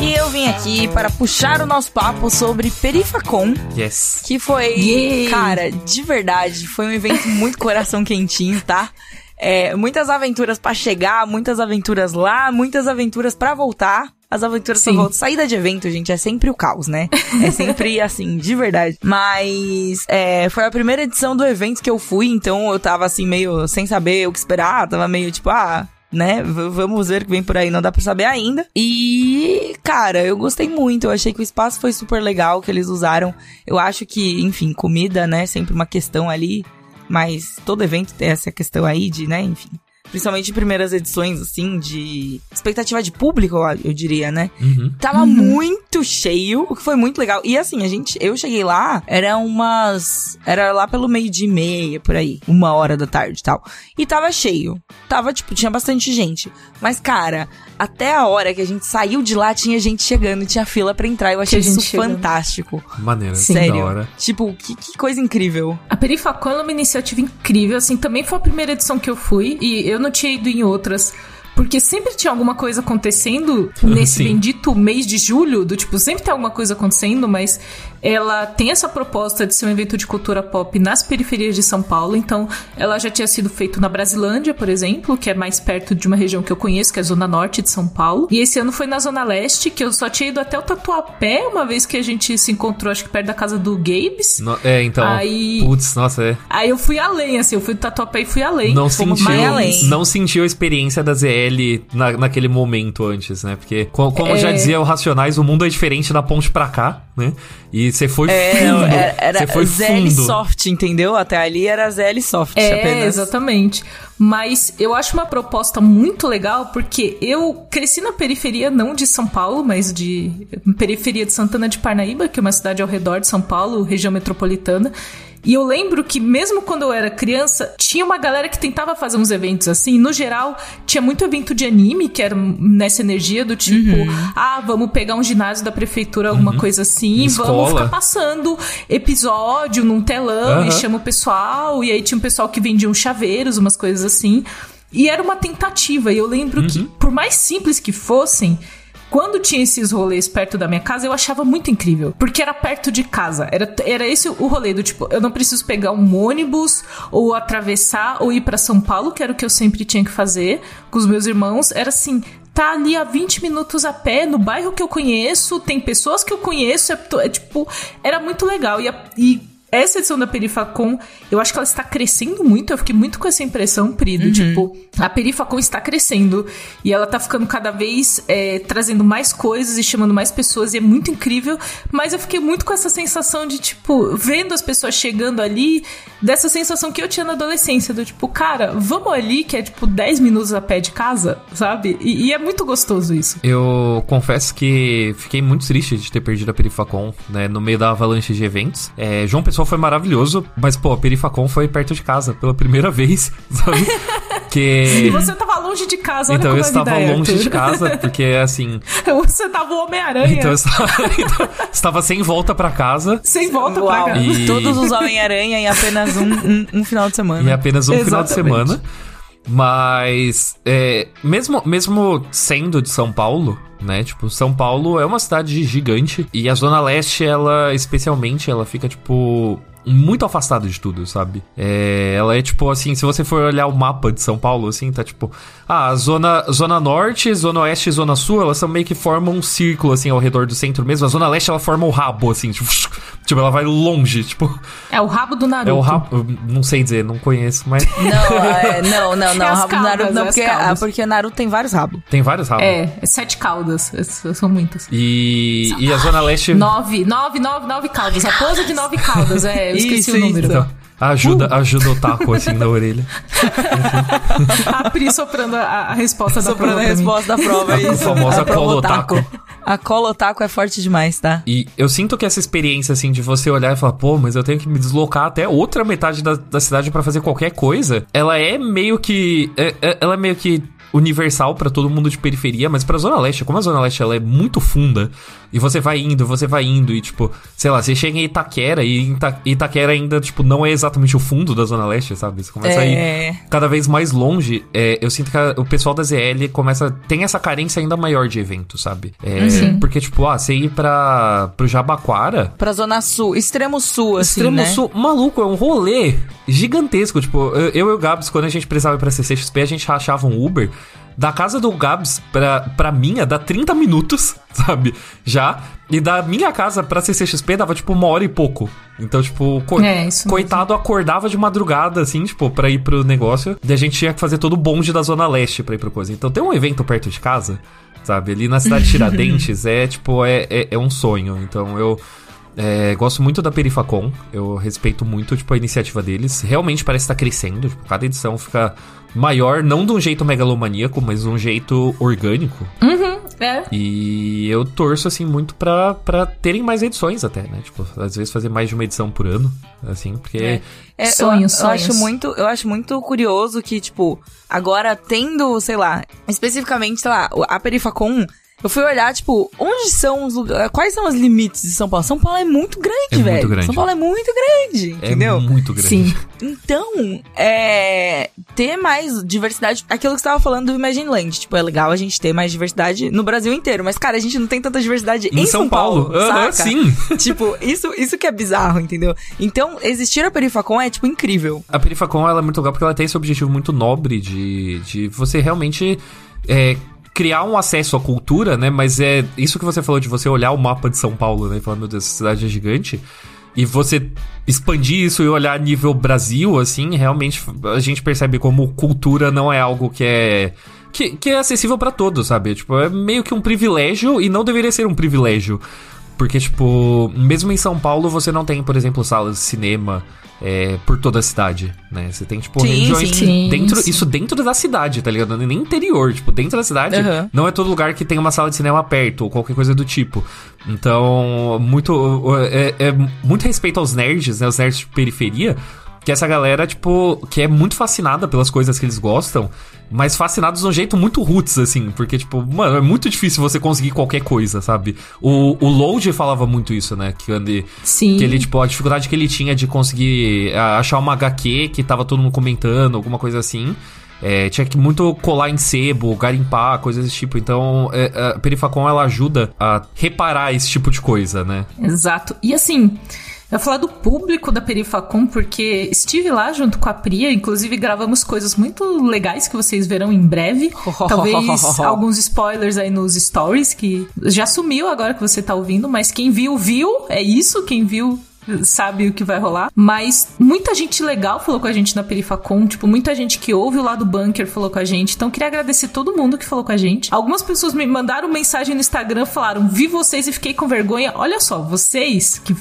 E eu vim aqui para puxar o nosso papo sobre Perifacon. Yes. Que foi, yeah. cara, de verdade, foi um evento muito coração quentinho, tá? É, muitas aventuras para chegar, muitas aventuras lá, muitas aventuras para voltar. As aventuras Sim. pra volta. Saída de evento, gente, é sempre o caos, né? É sempre <laughs> assim, de verdade. Mas é, foi a primeira edição do evento que eu fui, então eu tava assim, meio sem saber o que esperar. Tava meio tipo, ah, né? V vamos ver o que vem por aí, não dá pra saber ainda. E, cara, eu gostei muito. Eu achei que o espaço foi super legal que eles usaram. Eu acho que, enfim, comida, né? Sempre uma questão ali. Mas todo evento tem essa questão aí de, né? Enfim principalmente em primeiras edições, assim, de expectativa de público, eu diria, né? Uhum. Tava uhum. muito cheio, o que foi muito legal. E assim, a gente, eu cheguei lá, era umas, era lá pelo meio de meia, por aí, uma hora da tarde e tal. E tava cheio. Tava, tipo, tinha bastante gente. Mas, cara, até a hora que a gente saiu de lá, tinha gente chegando e tinha fila para entrar. Eu achei isso chegando. fantástico. Maneiro. Sério. hora. Tipo, que, que, coisa incrível. A Perifacon é uma iniciativa incrível, assim, também foi a primeira edição que eu fui e eu não tinha ido em outras. Porque sempre tinha alguma coisa acontecendo <laughs> nesse Sim. bendito mês de julho, do tipo, sempre tem alguma coisa acontecendo, mas ela tem essa proposta de ser um evento de cultura pop nas periferias de São Paulo. Então, ela já tinha sido feito na Brasilândia, por exemplo, que é mais perto de uma região que eu conheço, que é a Zona Norte de São Paulo. E esse ano foi na Zona Leste, que eu só tinha ido até o Tatuapé, uma vez que a gente se encontrou, acho que perto da casa do Gabes. No, é, então. Aí, putz, nossa, é. Aí eu fui além, assim, eu fui do Tatuapé e fui além. Não sentiu, além. não sentiu a experiência da ZL na, naquele momento antes, né? Porque, como, como é... já dizia o Racionais, o mundo é diferente da ponte pra cá, né? E você foi é, fundo. Era, era você foi ZL fundo. Soft, entendeu? Até ali era ZL Soft é, apenas. exatamente. Mas eu acho uma proposta muito legal porque eu cresci na periferia, não de São Paulo, mas de periferia de Santana de Parnaíba, que é uma cidade ao redor de São Paulo, região metropolitana. E eu lembro que mesmo quando eu era criança, tinha uma galera que tentava fazer uns eventos assim. No geral, tinha muito evento de anime, que era nessa energia do tipo, uhum. ah, vamos pegar um ginásio da prefeitura, alguma uhum. coisa assim, vamos ficar passando episódio num telão uhum. e chama o pessoal. E aí tinha um pessoal que vendia uns chaveiros, umas coisas assim. E era uma tentativa. E eu lembro que, uhum. por mais simples que fossem, quando tinha esses rolês perto da minha casa, eu achava muito incrível. Porque era perto de casa. Era, era esse o rolê do tipo, eu não preciso pegar um ônibus, ou atravessar, ou ir para São Paulo, que era o que eu sempre tinha que fazer com os meus irmãos. Era assim, tá ali a 20 minutos a pé, no bairro que eu conheço, tem pessoas que eu conheço, é, é tipo, era muito legal. E, e essa edição da Perifacon, eu acho que ela está crescendo muito. Eu fiquei muito com essa impressão, Prido. Uhum. Tipo, a Perifacon está crescendo e ela tá ficando cada vez é, trazendo mais coisas e chamando mais pessoas e é muito incrível. Mas eu fiquei muito com essa sensação de, tipo, vendo as pessoas chegando ali, dessa sensação que eu tinha na adolescência, do tipo, cara, vamos ali, que é tipo 10 minutos a pé de casa, sabe? E, e é muito gostoso isso. Eu confesso que fiquei muito triste de ter perdido a Perifacon, né, no meio da avalanche de eventos. É, João Pessoa foi maravilhoso, mas, pô, a Perifacon foi perto de casa pela primeira <laughs> vez, sabe? que... E você tava longe de casa, olha Então eu estava é, longe de casa, porque assim. <laughs> Você tava o Homem-Aranha. Então eu estava, <laughs> então, estava sem volta para casa. Sem volta Uau. pra casa. E... Todos os Homem-Aranha em apenas um, um, um, final de semana. Em apenas um Exatamente. final de semana. Mas, é, mesmo, mesmo sendo de São Paulo, né? Tipo, São Paulo é uma cidade gigante e a Zona Leste, ela, especialmente, ela fica, tipo, muito afastado de tudo, sabe? É, ela é tipo assim, se você for olhar o mapa de São Paulo, assim, tá tipo, ah, zona, zona norte, zona oeste e zona sul, elas são meio que formam um círculo, assim, ao redor do centro mesmo. A zona leste, ela forma o rabo, assim, tipo, <laughs> tipo ela vai longe, tipo. É o rabo do Naruto. É o rabo, não sei dizer, não conheço, mas. <laughs> Não, é, não, não, não. É o rabo caudas, do Naruto não, é porque, ah, porque Naruto tem vários rabos. Tem vários rabos. É, é sete caudas, são muitas. E, e a zona leste. Nove, nove, nove, nove caudas. A pose de nove caudas, é, eu <laughs> esqueci isso, o número. Então, ajuda, uh. ajuda o taco assim na orelha. <laughs> a Pri soprando a, a resposta da soprando prova. a resposta da prova, isso. <laughs> A famosa colotaco. A colotaco é forte demais, tá? E eu sinto que essa experiência, assim, de você olhar e falar, pô, mas eu tenho que me deslocar até outra metade da, da cidade para fazer qualquer coisa, ela é meio que. É, é, ela é meio que universal para todo mundo de periferia, mas pra Zona Leste, como a Zona Leste ela é muito funda, e você vai indo, você vai indo, e tipo, sei lá, você chega em Itaquera, e Ita Itaquera ainda, tipo, não é exatamente o fundo da Zona Leste, sabe? Você começa é... a ir é. cada vez mais longe. É, eu sinto que a, o pessoal da ZL começa. tem essa carência ainda maior de evento, sabe? É, uhum. Porque, tipo, ah, você ir pra, pro Jabaquara. Pra Zona Sul, extremo sul, assim. Extremo né? sul, maluco, é um rolê gigantesco. Tipo, eu, eu e o Gabs, quando a gente precisava ir pra CCXP, a gente rachava um Uber. Da casa do Gabs pra, pra minha dá 30 minutos, <laughs> sabe? Já. E da minha casa pra CCXP dava tipo uma hora e pouco. Então, tipo, co é, coitado mesmo. acordava de madrugada, assim, tipo, pra ir pro negócio. E a gente tinha que fazer todo o bonde da Zona Leste pra ir pro coisa. Então tem um evento perto de casa, sabe? Ali na cidade de <laughs> Tiradentes é, tipo, é, é, é um sonho. Então eu. É, gosto muito da Perifacon, eu respeito muito tipo, a iniciativa deles. Realmente parece estar crescendo, tipo, cada edição fica maior, não de um jeito megalomaníaco, mas de um jeito orgânico. Uhum, é. E eu torço, assim, muito pra, pra terem mais edições até, né? Tipo, às vezes fazer mais de uma edição por ano, assim, porque... É. É, sonhos, eu, sonhos. Eu acho muito, eu acho muito curioso que, tipo, agora tendo, sei lá, especificamente, sei lá, a Perifacon eu fui olhar, tipo, onde são os lugares. Quais são os limites de São Paulo? São Paulo é muito grande, é velho. Muito grande. São Paulo é muito grande, é entendeu? Muito grande. Sim. Então, é. Ter mais diversidade. Aquilo que você tava falando do Imagine Land. Tipo, é legal a gente ter mais diversidade no Brasil inteiro. Mas, cara, a gente não tem tanta diversidade em, em São, Paulo. Paulo saca? sim. <laughs> tipo, isso, isso que é bizarro, entendeu? Então, existir a Perifacon é, tipo, incrível. A Perifacon, ela é muito legal porque ela tem esse objetivo muito nobre de, de você realmente. É, criar um acesso à cultura, né? Mas é isso que você falou de você olhar o mapa de São Paulo, né? E falar, meu Deus, essa cidade é gigante. E você expandir isso e olhar nível Brasil, assim, realmente a gente percebe como cultura não é algo que é. Que, que é acessível para todos, sabe? Tipo, é meio que um privilégio e não deveria ser um privilégio. Porque, tipo, mesmo em São Paulo você não tem, por exemplo, salas de cinema é, por toda a cidade, né? Você tem, tipo, sim, regiões sim, dentro. Sim. Isso dentro da cidade, tá ligado? Nem interior, tipo, dentro da cidade, uhum. não é todo lugar que tem uma sala de cinema perto, ou qualquer coisa do tipo. Então, muito. É, é muito respeito aos nerds, né? Os nerds de periferia. Que essa galera, tipo, que é muito fascinada pelas coisas que eles gostam mas fascinados de um jeito muito roots, assim, porque, tipo, mano, é muito difícil você conseguir qualquer coisa, sabe? O, o Load falava muito isso, né? Que, ele, Sim. que ele, tipo, a dificuldade que ele tinha de conseguir achar uma HQ que tava todo mundo comentando, alguma coisa assim. É, tinha que muito colar em sebo, garimpar, coisas desse tipo. Então, é, a Perifacon ela ajuda a reparar esse tipo de coisa, né? Exato. E assim, eu vou falar do público da Perifacom, porque estive lá junto com a Priya, inclusive gravamos coisas muito legais que vocês verão em breve. <laughs> Talvez alguns spoilers aí nos stories, que já sumiu agora que você tá ouvindo, mas quem viu, viu. É isso, quem viu sabe o que vai rolar. Mas muita gente legal falou com a gente na Perifacon, tipo, muita gente que ouve o lado bunker falou com a gente. Então, queria agradecer todo mundo que falou com a gente. Algumas pessoas me mandaram mensagem no Instagram, falaram: vi vocês e fiquei com vergonha. Olha só, vocês que.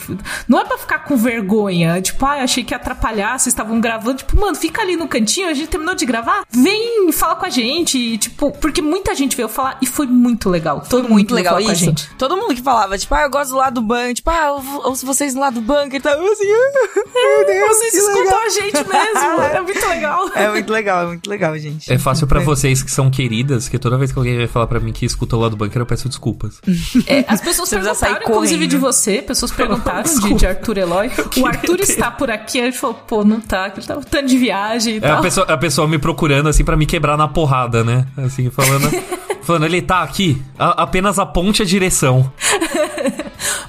Não é pra ficar com vergonha. Tipo, ah, achei que ia atrapalhar, vocês estavam gravando. Tipo, mano, fica ali no cantinho, a gente terminou de gravar. Vem fala com a gente. E, tipo, porque muita gente veio falar e foi muito legal. Todo muito mundo legal isso. com a gente. Todo mundo que falava, tipo, ah, eu gosto do lado do bunker. Tipo, ah, eu ouço vocês do lado do bunker. Então, assim, meu Deus, vocês escutam legal. a gente mesmo. <laughs> É muito legal. É muito legal, é muito legal, gente. É fácil para vocês que são queridas, que toda vez que alguém vai falar para mim que escuta o lado do bunker, eu peço desculpas. <laughs> É, as pessoas você perguntaram, inclusive, de você. Pessoas perguntaram de, de, Arthur Eloy. <laughs> O Arthur está por aqui. A gente falou, pô, não tá. Ele tá tanto de viagem e é tal. A pessoa, a pessoa me procurando, assim, para me quebrar na porrada, né? Assim, falando... falando, ele tá aqui. A, apenas aponte a direção.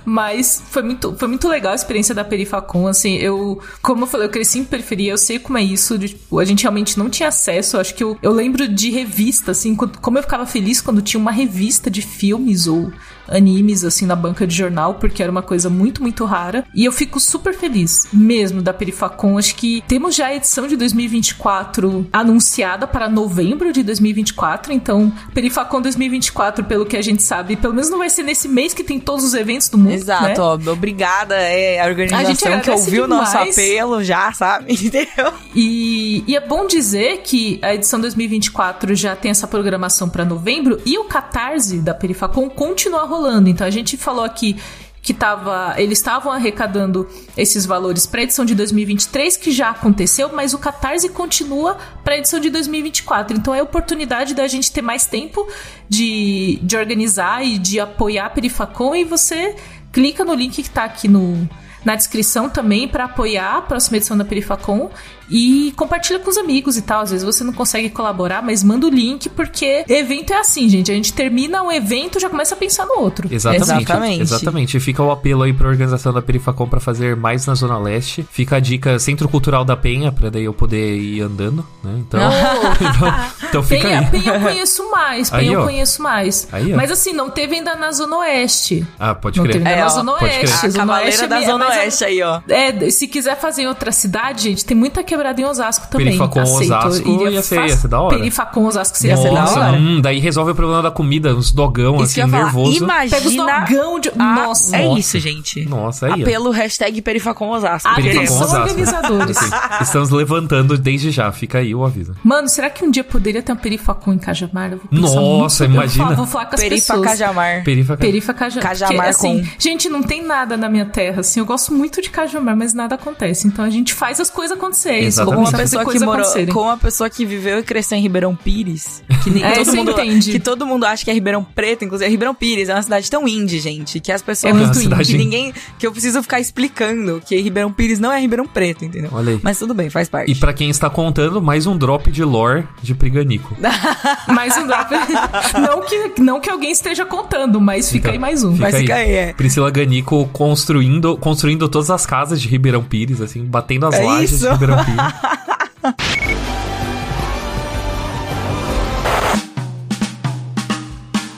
Mas foi muito, foi muito legal a experiência da Perifacon, assim, eu, como eu falei, eu cresci em periferia, eu sei como é isso, de, tipo, a gente realmente não tinha acesso, acho que eu, eu lembro de revista, assim, como eu ficava feliz quando tinha uma revista de filmes ou animes assim na banca de jornal, porque era uma coisa muito, muito rara. E eu fico super feliz mesmo da Perifacon. Acho que temos já a edição de 2024 anunciada para novembro de 2024. Então, Perifacon 2024, pelo que a gente sabe, pelo menos não vai ser nesse mês que tem todos os eventos do mundo. Exato, né? ó, obrigada é a organização a que ouviu o nosso apelo já, sabe? <laughs> Entendeu? E, e é bom dizer que a edição 2024 já tem essa programação para novembro e o Catarse da Perifacon continua rolando. Então a gente falou aqui que tava, eles estavam arrecadando esses valores para a edição de 2023, que já aconteceu, mas o Catarse continua para a edição de 2024. Então é oportunidade da gente ter mais tempo de, de organizar e de apoiar a Perifacon e você clica no link que está aqui no, na descrição também para apoiar a próxima edição da Perifacon e compartilha com os amigos e tal. Às vezes você não consegue colaborar, mas manda o link, porque evento é assim, gente. A gente termina um evento já começa a pensar no outro. Exatamente. Exatamente. Exatamente. Fica o apelo aí pra organização da Perifacom para fazer mais na Zona Leste. Fica a dica Centro Cultural da Penha, pra daí eu poder ir andando, né? Então, <laughs> então, então, fica Penha, aí. Penha eu conheço mais. Penha aí, eu conheço mais. Aí, mas assim, não teve ainda na Zona Oeste. Ah, pode crer. Não teve ainda é, na Zona Oeste. A Zona Oeste é da Zona Oeste aí, ó. É, se quiser fazer em outra cidade, gente, tem muita que quebrada em Osasco também. Perifacon Aceito. Osasco Iria ia ser, ia ser da hora. Perifacon Osasco seria Nossa, ser da hora. Hum, daí resolve o problema da comida, uns dogão isso assim, nervoso. Imagina... Pega os dogão de... Ah, Nossa. É isso, gente. Nossa, aí. Apelo hashtag Perifacon Osasco. Perifacon Osasco. organizadores. Estamos levantando desde já, fica aí o aviso. Mano, será que um dia poderia ter um Perifacon em Cajamar? Nossa, imagina. Eu vou falar com as Perifa pessoas. Cajamar. Perifa, Perifa Cajamar. Cajamar Porque, assim, Gente, não tem nada na minha terra, assim, eu gosto muito de Cajamar, mas nada acontece. Então a gente faz as coisas acontecerem. Como uma pessoa que morou com uma pessoa que viveu e cresceu em Ribeirão Pires, que nem <laughs> é, todo mundo entende. que todo mundo acha que é Ribeirão Preto, inclusive Ribeirão Pires é uma cidade tão indie, gente, que as pessoas é muito indie. que ninguém que eu preciso ficar explicando que Ribeirão Pires não é Ribeirão Preto, entendeu? Olha aí. Mas tudo bem, faz parte. E para quem está contando, mais um drop de lore de Priganico. <laughs> mais um drop. <laughs> não que não que alguém esteja contando, mas fica, fica aí mais um. Fica mas aí. fica aí, é. Priscila Ganico construindo construindo todas as casas de Ribeirão Pires, assim, batendo as é lajes isso? de Ribeirão Pires. <laughs>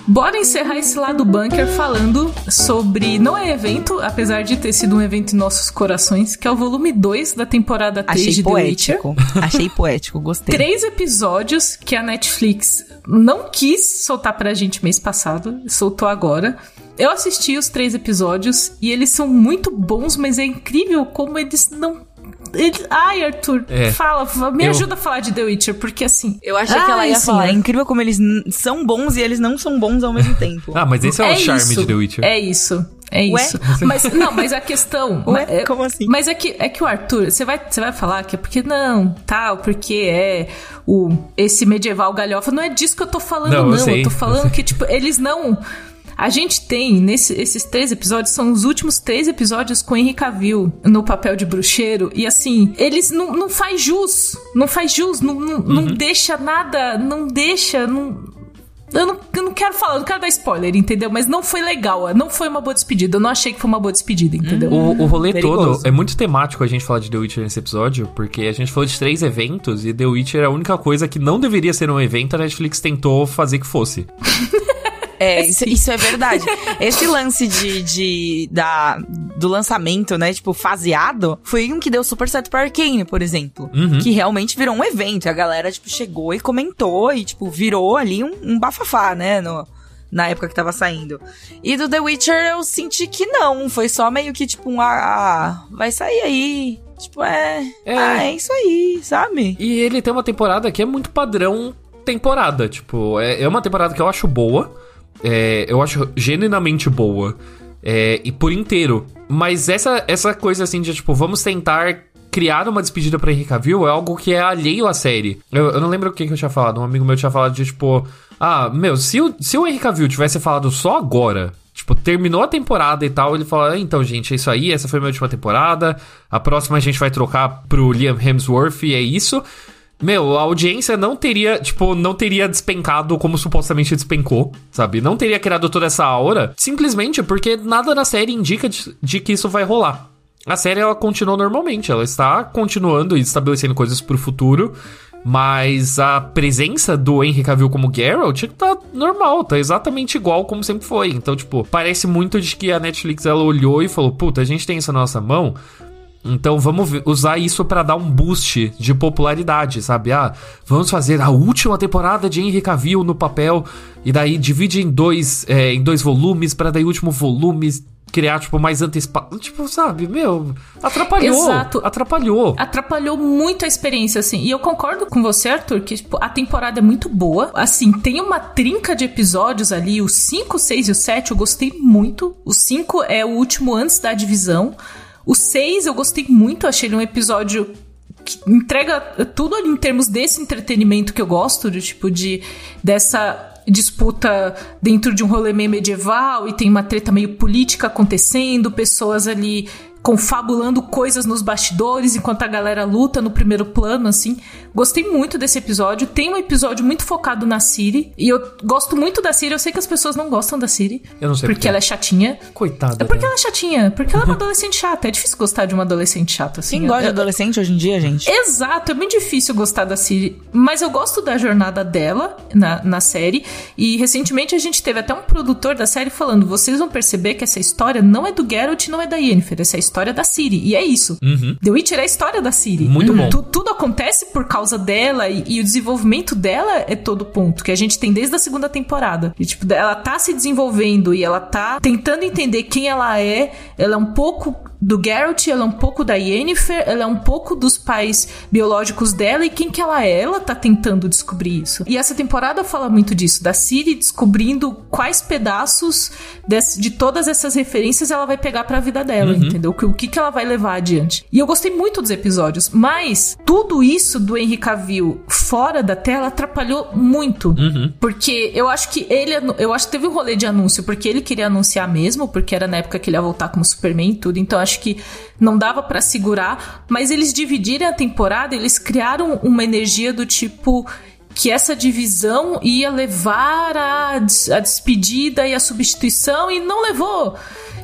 Bora encerrar esse lado bunker falando sobre. Não é evento, apesar de ter sido um evento em nossos corações, que é o volume 2 da temporada 3 Achei de poético. The Witcher. Achei poético, gostei. Três episódios que a Netflix não quis soltar pra gente mês passado, soltou agora. Eu assisti os três episódios e eles são muito bons, mas é incrível como eles não. Ai, Arthur, é. fala, me eu... ajuda a falar de The Witcher, porque assim. Eu achei que ela ia falar. É incrível como eles são bons e eles não são bons ao mesmo tempo. <laughs> ah, mas esse é, é o charme isso, de The Witcher. É isso. É Ué? isso. Mas, não, mas a questão. <laughs> Ué? É, como assim? Mas é que, é que o Arthur, você vai, você vai falar que é porque não, tal, porque é o, esse medieval galhofa. Não é disso que eu tô falando, não. não. Eu, sei, eu tô falando eu que, tipo, eles não a gente tem, nesse, esses três episódios, são os últimos três episódios com Henry Cavill no papel de bruxeiro. E assim, eles não, não faz jus. Não faz jus. Não, não, uhum. não deixa nada. Não deixa. Não, eu não, eu não quero falar, não quero dar spoiler, entendeu? Mas não foi legal, não foi uma boa despedida. Eu não achei que foi uma boa despedida, entendeu? O, o rolê Perigoso. todo é muito temático a gente falar de The Witcher nesse episódio, porque a gente falou de três eventos e The Witcher é a única coisa que não deveria ser um evento, a Netflix tentou fazer que fosse. <laughs> É, isso, isso é verdade. Esse lance de, de da, do lançamento, né? Tipo, faseado, foi um que deu super certo pra Arcane, por exemplo. Uhum. Que realmente virou um evento. A galera, tipo, chegou e comentou e, tipo, virou ali um, um bafafá, né? No, na época que tava saindo. E do The Witcher eu senti que não. Foi só meio que, tipo, um. Ah, ah vai sair aí. Tipo, é. É. Ah, é isso aí, sabe? E ele tem uma temporada que é muito padrão temporada. Tipo, é, é uma temporada que eu acho boa. É, eu acho genuinamente boa. É, e por inteiro. Mas essa, essa coisa assim de, tipo, vamos tentar criar uma despedida pra Henry Cavill é algo que é alheio à série. Eu, eu não lembro o que, que eu tinha falado. Um amigo meu tinha falado de, tipo... Ah, meu, se o, se o Henry Cavill tivesse falado só agora... Tipo, terminou a temporada e tal, ele fala, ah, então, gente, é isso aí, essa foi a minha última temporada, a próxima a gente vai trocar pro Liam Hemsworth e é isso. Meu, a audiência não teria, tipo, não teria despencado como supostamente despencou, sabe? Não teria criado toda essa aura, simplesmente porque nada na série indica de, de que isso vai rolar. A série, ela continua normalmente, ela está continuando e estabelecendo coisas pro futuro, mas a presença do Henry Cavill como Geralt tá normal, tá exatamente igual como sempre foi. Então, tipo, parece muito de que a Netflix ela olhou e falou: "Puta, a gente tem isso na nossa mão, então vamos usar isso para dar um boost de popularidade, sabe? Ah, vamos fazer a última temporada de Henry Cavill no papel e daí divide em dois, é, em dois volumes para daí o último volume criar, tipo, mais antecipado. Tipo, sabe, meu, atrapalhou. Exato. Atrapalhou. Atrapalhou muito a experiência, assim. E eu concordo com você, Arthur, que tipo, a temporada é muito boa. Assim, tem uma trinca de episódios ali, o 5, 6 e o 7 eu gostei muito. O 5 é o último antes da divisão. O 6 eu gostei muito, achei ele um episódio que entrega tudo ali em termos desse entretenimento que eu gosto, de tipo de dessa disputa dentro de um rolê meio medieval e tem uma treta meio política acontecendo, pessoas ali confabulando coisas nos bastidores enquanto a galera luta no primeiro plano, assim. Gostei muito desse episódio. Tem um episódio muito focado na Siri. E eu gosto muito da Siri. Eu sei que as pessoas não gostam da Siri. Eu não sei porque, porque. ela é chatinha. Coitada. É porque dela. ela é chatinha. Porque ela é uma adolescente chata. É difícil gostar de uma adolescente chata, assim. Quem gosta de adolescente hoje em dia, gente? Exato. É muito difícil gostar da Siri. Mas eu gosto da jornada dela na, na série. E recentemente a gente teve até um produtor da série falando: vocês vão perceber que essa história não é do Geralt, não é da Yennefer. Essa história história da Siri. E é isso. Uhum. The Witcher é a história da Siri. Muito bom. Tu, tudo acontece por causa dela e, e, o desenvolvimento dela é todo ponto que a gente tem desde a segunda temporada. E, tipo, ela tá se desenvolvendo e ela tá tentando entender quem ela é. Ela é um pouco do Geralt, ela é um pouco da Yennefer, ela é um pouco dos pais biológicos dela e quem que ela é. Ela tá tentando descobrir isso. E essa temporada fala muito disso, da Ciri descobrindo quais pedaços desse, de todas essas referências ela vai pegar para a vida dela, uhum. entendeu? O que, que ela vai levar adiante. E eu gostei muito dos episódios, mas tudo isso do Henry Cavill fora da tela atrapalhou muito. Uhum. Porque eu acho que ele, eu acho que teve um rolê de anúncio, porque ele queria anunciar mesmo, porque era na época que ele ia voltar como Superman e tudo, então acho que não dava para segurar, mas eles dividiram a temporada, eles criaram uma energia do tipo que essa divisão ia levar a, a despedida e a substituição e não levou.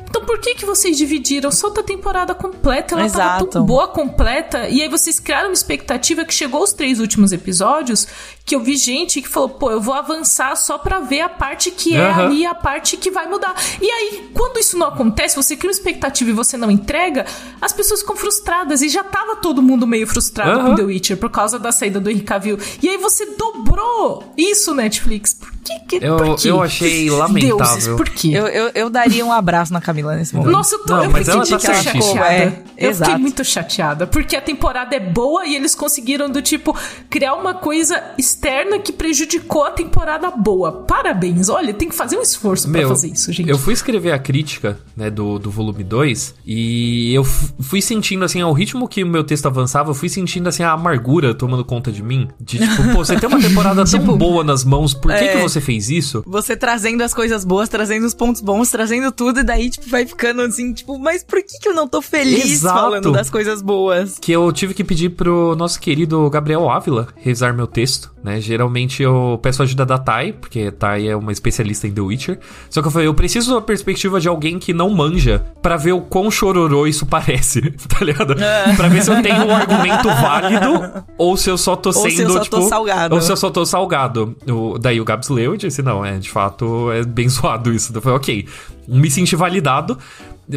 Então por que que vocês dividiram? Solta a temporada completa, ela Exato. tava tão boa completa, e aí vocês criaram uma expectativa que chegou os três últimos episódios, que eu vi gente que falou, pô, eu vou avançar só pra ver a parte que é uhum. ali, a parte que vai mudar. E aí, quando isso não acontece, você cria uma expectativa e você não entrega, as pessoas ficam frustradas, e já tava todo mundo meio frustrado uhum. com The Witcher, por causa da saída do Henry Cavill. E aí você dobrou isso, Netflix. Por que que... Eu, eu achei lamentável. Deuses, por quê? Eu, eu, eu daria um abraço na Camila Camila nesse momento. Nossa, eu tô. Não, eu mas ela tá que ela chateada. É, eu exato. fiquei muito chateada. Porque a temporada é boa e eles conseguiram, do tipo, criar uma coisa externa que prejudicou a temporada boa. Parabéns. Olha, tem que fazer um esforço Meu, pra fazer isso, gente. Eu fui escrever a crítica, né, do, do volume 2 e eu fui sentindo, assim, ao ritmo que o meu texto avançava, eu fui sentindo, assim, a amargura tomando conta de mim. De tipo, pô, você tem uma <laughs> temporada tão tipo, boa nas mãos, por que, é, que você fez isso? Você trazendo as coisas boas, trazendo os pontos bons, trazendo tudo, e daí, tipo, vai ficando assim, tipo, mas por que, que eu não tô feliz Exato. falando das coisas boas? Que eu tive que pedir pro nosso querido Gabriel Ávila revisar meu texto, né? Geralmente eu peço ajuda da Thay, porque Thay é uma especialista em The Witcher. Só que eu falei, eu preciso da perspectiva de alguém que não manja para ver o quão chororô isso parece, <laughs> tá ligado? É. pra ver se eu tenho um argumento válido <laughs> ou se eu só tô sendo, ou se eu só tipo, tô salgado. Ou se eu só tô salgado. O, daí o Gabs leu e disse, não, é, de fato, é bem <laughs> zoado isso. Eu falei, ok, me senti validado.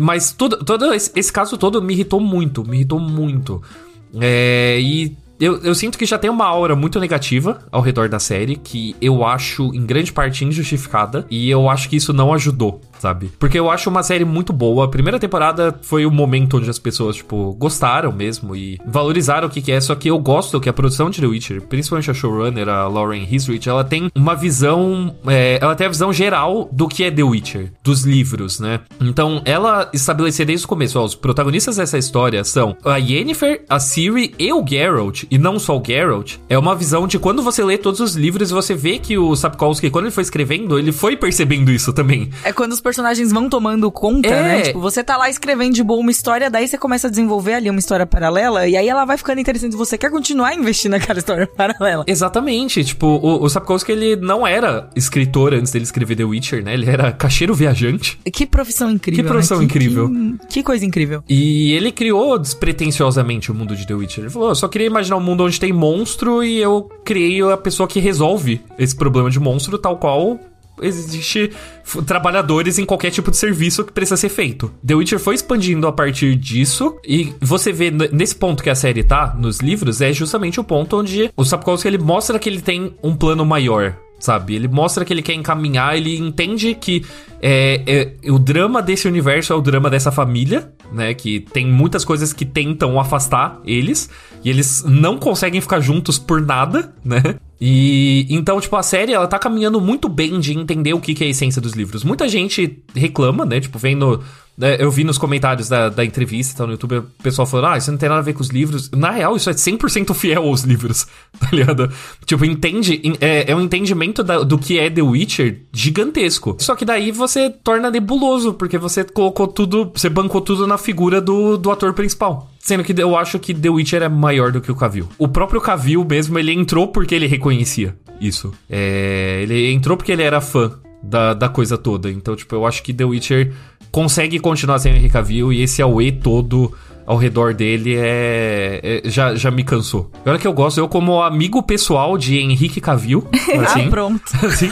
Mas tudo, todo esse, esse caso todo me irritou muito, me irritou muito. É, e eu, eu sinto que já tem uma aura muito negativa ao redor da série, que eu acho, em grande parte, injustificada. E eu acho que isso não ajudou sabe? Porque eu acho uma série muito boa. A primeira temporada foi o momento onde as pessoas, tipo, gostaram mesmo e valorizaram o que, que é. Só que eu gosto que a produção de The Witcher, principalmente a showrunner, a Lauren Hisrich, ela tem uma visão. É, ela tem a visão geral do que é The Witcher, dos livros, né? Então, ela estabelecer desde o começo, ó, os protagonistas dessa história são a Yennefer, a Ciri e o Geralt, e não só o Geralt. É uma visão de quando você lê todos os livros, você vê que o Sapkowski, quando ele foi escrevendo, ele foi percebendo isso também. É quando os personagens vão tomando conta, é. né? Tipo, você tá lá escrevendo de boa uma história, daí você começa a desenvolver ali uma história paralela, e aí ela vai ficando interessante. Você quer continuar investindo naquela <laughs> história paralela. Exatamente. Tipo, o, o Sapkowski, ele não era escritor antes dele escrever The Witcher, né? Ele era caixeiro viajante. Que profissão incrível. Que profissão né? incrível. Que, que, coisa incrível. E ele criou despretensiosamente o mundo de The Witcher. Ele falou: eu só queria imaginar um mundo onde tem monstro e eu criei a pessoa que resolve esse problema de monstro, tal qual existe trabalhadores em qualquer tipo de serviço que precisa ser feito. The Witcher foi expandindo a partir disso e você vê nesse ponto que a série tá nos livros é justamente o ponto onde o Sapkowski ele mostra que ele tem um plano maior sabe? Ele mostra que ele quer encaminhar, ele entende que é, é, o drama desse universo é o drama dessa família, né? Que tem muitas coisas que tentam afastar eles, e eles não conseguem ficar juntos por nada, <laughs> né? E então, tipo, a série ela tá caminhando muito bem de entender o que, que é a essência dos livros. Muita gente reclama, né? Tipo, vendo né, eu vi nos comentários da, da entrevista então, no YouTube, o pessoal falando, ah, isso não tem nada a ver com os livros. Na real, isso é 100% fiel aos livros, <laughs> tá ligado? Tipo, entende, é, é um entendimento da, do que é The Witcher gigantesco. Só que daí você torna nebuloso, porque você colocou tudo, você bancou tudo na figura do, do ator principal. Sendo que eu acho que The Witcher é maior do que o Cavill. O próprio Cavill mesmo, ele entrou porque ele reconhecia isso. É, ele entrou porque ele era fã da, da coisa toda. Então, tipo, eu acho que The Witcher consegue continuar sendo Henry Cavill e esse Aue todo ao redor dele é, é, já, já me cansou. Agora que eu gosto, eu como amigo pessoal de Henrique Cavill, <laughs> assim, ah, pronto. <laughs> Assim,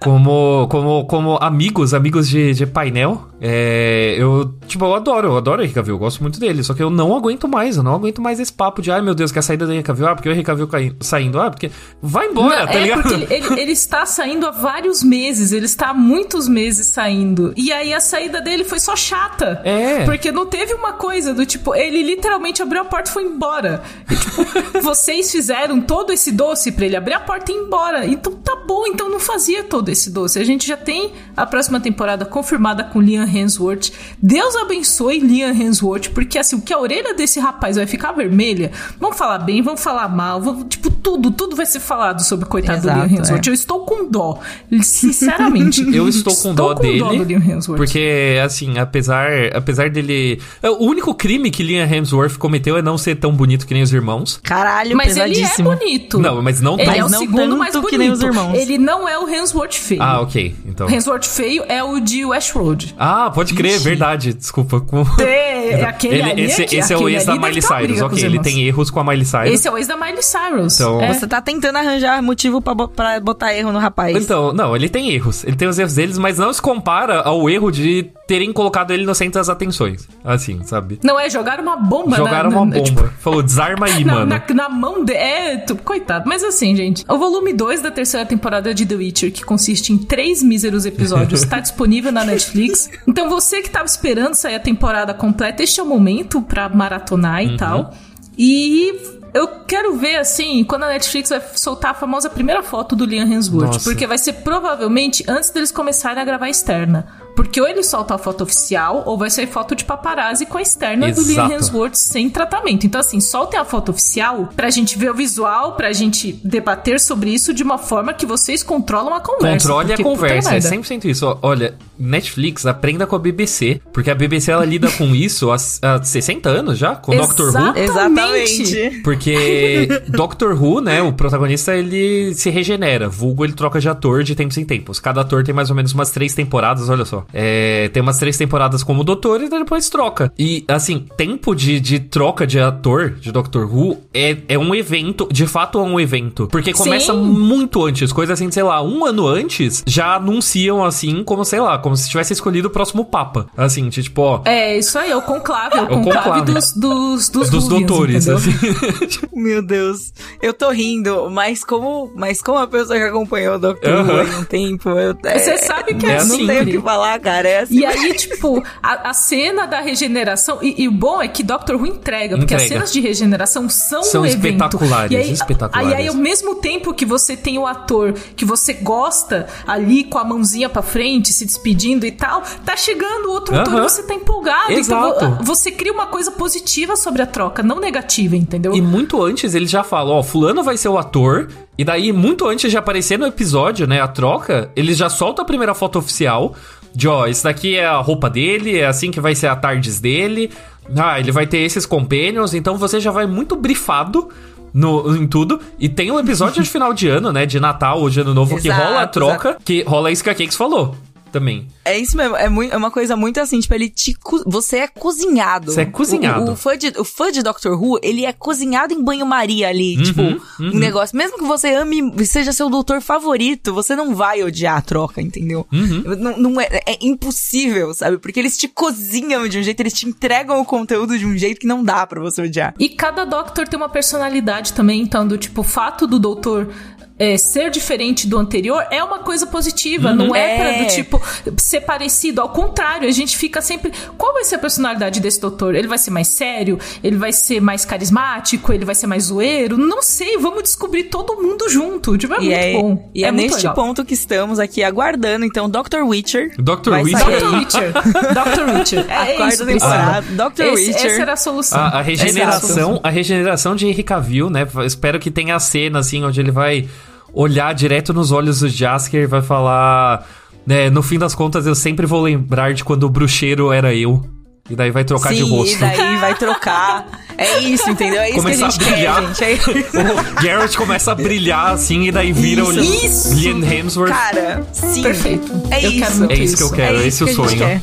como, como, como amigos, amigos de, de painel, é, eu, tipo, eu adoro, eu adoro Henrique Cavill, eu gosto muito dele, só que eu não aguento mais, eu não aguento mais esse papo de, ai meu Deus, que a saída do Henrique Cavill, ah, porque o Henrique Cavill saindo, ah, porque vai embora, não, tá é ligado? Porque ele, ele, ele, está saindo há vários meses, ele está há muitos meses saindo, e aí a saída dele foi só chata. É. Porque não teve uma coisa do tipo, ele literalmente abriu a porta e foi embora. E, tipo, <laughs> vocês fizeram todo esse doce para ele abrir a porta e ir embora. Então tá bom, então não fazia todo esse doce. A gente já tem a próxima temporada confirmada com Liam Hemsworth. Deus abençoe Liam Hemsworth, porque assim, o que a orelha desse rapaz vai ficar vermelha, vamos falar bem, vamos falar mal, vamos, tipo, tudo, tudo vai ser falado sobre o coitado Exato, do Liam Hemsworth. É. Eu estou com dó, sinceramente. <laughs> Eu estou com estou dó com dele, dó porque assim, apesar, apesar dele, o único crime que Liam Hemsworth cometeu é não ser tão bonito que nem os irmãos. Caralho, mas ele é bonito. Não, mas não Ele tá. é o segundo mais bonito. Que nem os irmãos. Ele não é o Hemsworth feio. Ah, ok. Então. O Hemsworth feio é o de Westworld. Ah, pode crer, Ixi. verdade. Desculpa. Com... É, <laughs> é aquele ele, ali esse, aqui, esse é o ex da Miley Cyrus, ok. Ele tem erros com a Miley Cyrus. Esse é o ex da Miley Cyrus. Então... É. Você tá tentando arranjar motivo pra, pra botar erro no rapaz. Então, não, ele tem erros. Ele tem os erros deles, mas não se compara ao erro de terem colocado ele no centro das atenções. Assim, sabe? Não, é jogar uma bomba Jogaram na, uma bomba. Tipo... Falou, desarma aí, <laughs> na, mano. Na, na mão de... É, tu... coitado. Mas assim, gente, o volume 2 da terceira temporada de The Witcher, que consiste em três míseros episódios, está <laughs> disponível na Netflix. Então você que tava esperando sair a temporada completa, este é o momento pra maratonar e uhum. tal. E eu quero ver, assim, quando a Netflix vai soltar a famosa primeira foto do Liam Hemsworth. Porque vai ser provavelmente antes deles começarem a gravar a externa. Porque ou ele solta a foto oficial, ou vai ser foto de paparazzi com a externa Exato. do Liam Hemsworth sem tratamento. Então, assim, soltem a foto oficial pra gente ver o visual, pra gente debater sobre isso de uma forma que vocês controlam a conversa. Controle a conversa, é 100% isso. Olha, Netflix, aprenda com a BBC, porque a BBC ela lida com <laughs> isso há, há 60 anos já, com Exatamente. Doctor Who. Exatamente. Porque <laughs> Doctor Who, né, o protagonista, ele se regenera. Vulgo, ele troca de ator de tempos em tempos. Cada ator tem mais ou menos umas três temporadas, olha só. É, tem umas três temporadas como doutor e depois troca. E, assim, tempo de, de troca de ator de Doctor Who é, é um evento, de fato é um evento. Porque começa Sim. muito antes, coisa assim, sei lá, um ano antes, já anunciam assim, como, sei lá, como se tivesse escolhido o próximo Papa. Assim, tipo, ó. É, isso aí, é o conclave, é o, conclave, conclave dos, dos, dos, dos doutores, assim. <laughs> Meu Deus. Eu tô rindo, mas como, mas como a pessoa que acompanhou o Doctor uh -huh. Who há um tempo, eu, é, Você sabe que é, é assim. Não tenho o que falar, cara. É assim. E aí, tipo, a, a cena da regeneração, e, e, o bom é que Doctor Who entrega, porque entrega. as cenas de regeneração são, são um espetaculares, evento. E aí, espetaculares. Aí, aí, ao mesmo tempo que você tem o ator que você gosta ali com a mãozinha pra frente, se despedindo e tal, tá chegando outro uh -huh. ator e você tá empolgado. Então Exato. Então você cria uma coisa positiva sobre a troca, não negativa, entendeu? E muito antes ele já fala, ó, fulano vai ser o ator, e daí, muito antes de aparecer no episódio, né, a troca, eles já soltam a primeira foto oficial de, ó, isso daqui é a roupa dele, é assim que vai ser a tardes dele. Ah, ele vai ter esses companions, então você já vai muito brifado no, em tudo. E tem um episódio de <laughs> final de ano, né? De Natal ou de Ano Novo, exato, que rola a troca, exato. que rola isso que a Cakes falou também. É isso mesmo, é, muito, é uma coisa muito assim, tipo, ele te. Você é cozinhado. Você é cozinhado. O, o, fã de, o fã de Doctor Who, ele é cozinhado em banho-maria ali. Uhum, tipo, uhum. um negócio. Mesmo que você ame, seja seu doutor favorito, você não vai odiar a troca, entendeu? Uhum. Não, não é, é impossível, sabe? Porque eles te cozinham de um jeito, eles te entregam o conteúdo de um jeito que não dá para você odiar. E cada Doctor tem uma personalidade também, então, do tipo, o fato do doutor é, ser diferente do anterior é uma coisa positiva, uhum, não é, é para do tipo ser parecido, ao contrário, a gente fica sempre, qual vai ser a personalidade desse doutor? Ele vai ser mais sério? Ele vai ser mais carismático? Ele vai ser mais zoeiro? Não sei, vamos descobrir todo mundo junto, tipo, é e muito é, bom. E é, é neste legal. ponto que estamos aqui aguardando, então, Dr. Witcher. Dr. Witcher. Dr. Witcher. Dr. Witcher. <laughs> É, a quarta temporada. Ah, Dr. Esse, Witcher. Essa era a solução. A, a regeneração, a, a regeneração de Henry Cavill, né? Espero que tenha a cena assim onde ele vai olhar direto nos olhos do Jasker e vai falar. Né, no fim das contas, eu sempre vou lembrar de quando o bruxeiro era eu. E daí vai trocar Sim, de rosto. E daí vai trocar. É isso, entendeu? É isso começa que a gente a brilhar. quer, gente. É... <laughs> O Garrett começa a brilhar assim e daí vira isso, o isso. Liam Hemsworth. Cara, sim. Perfeito. É eu isso. é isso que eu quero, é esse é o sonho. Quer.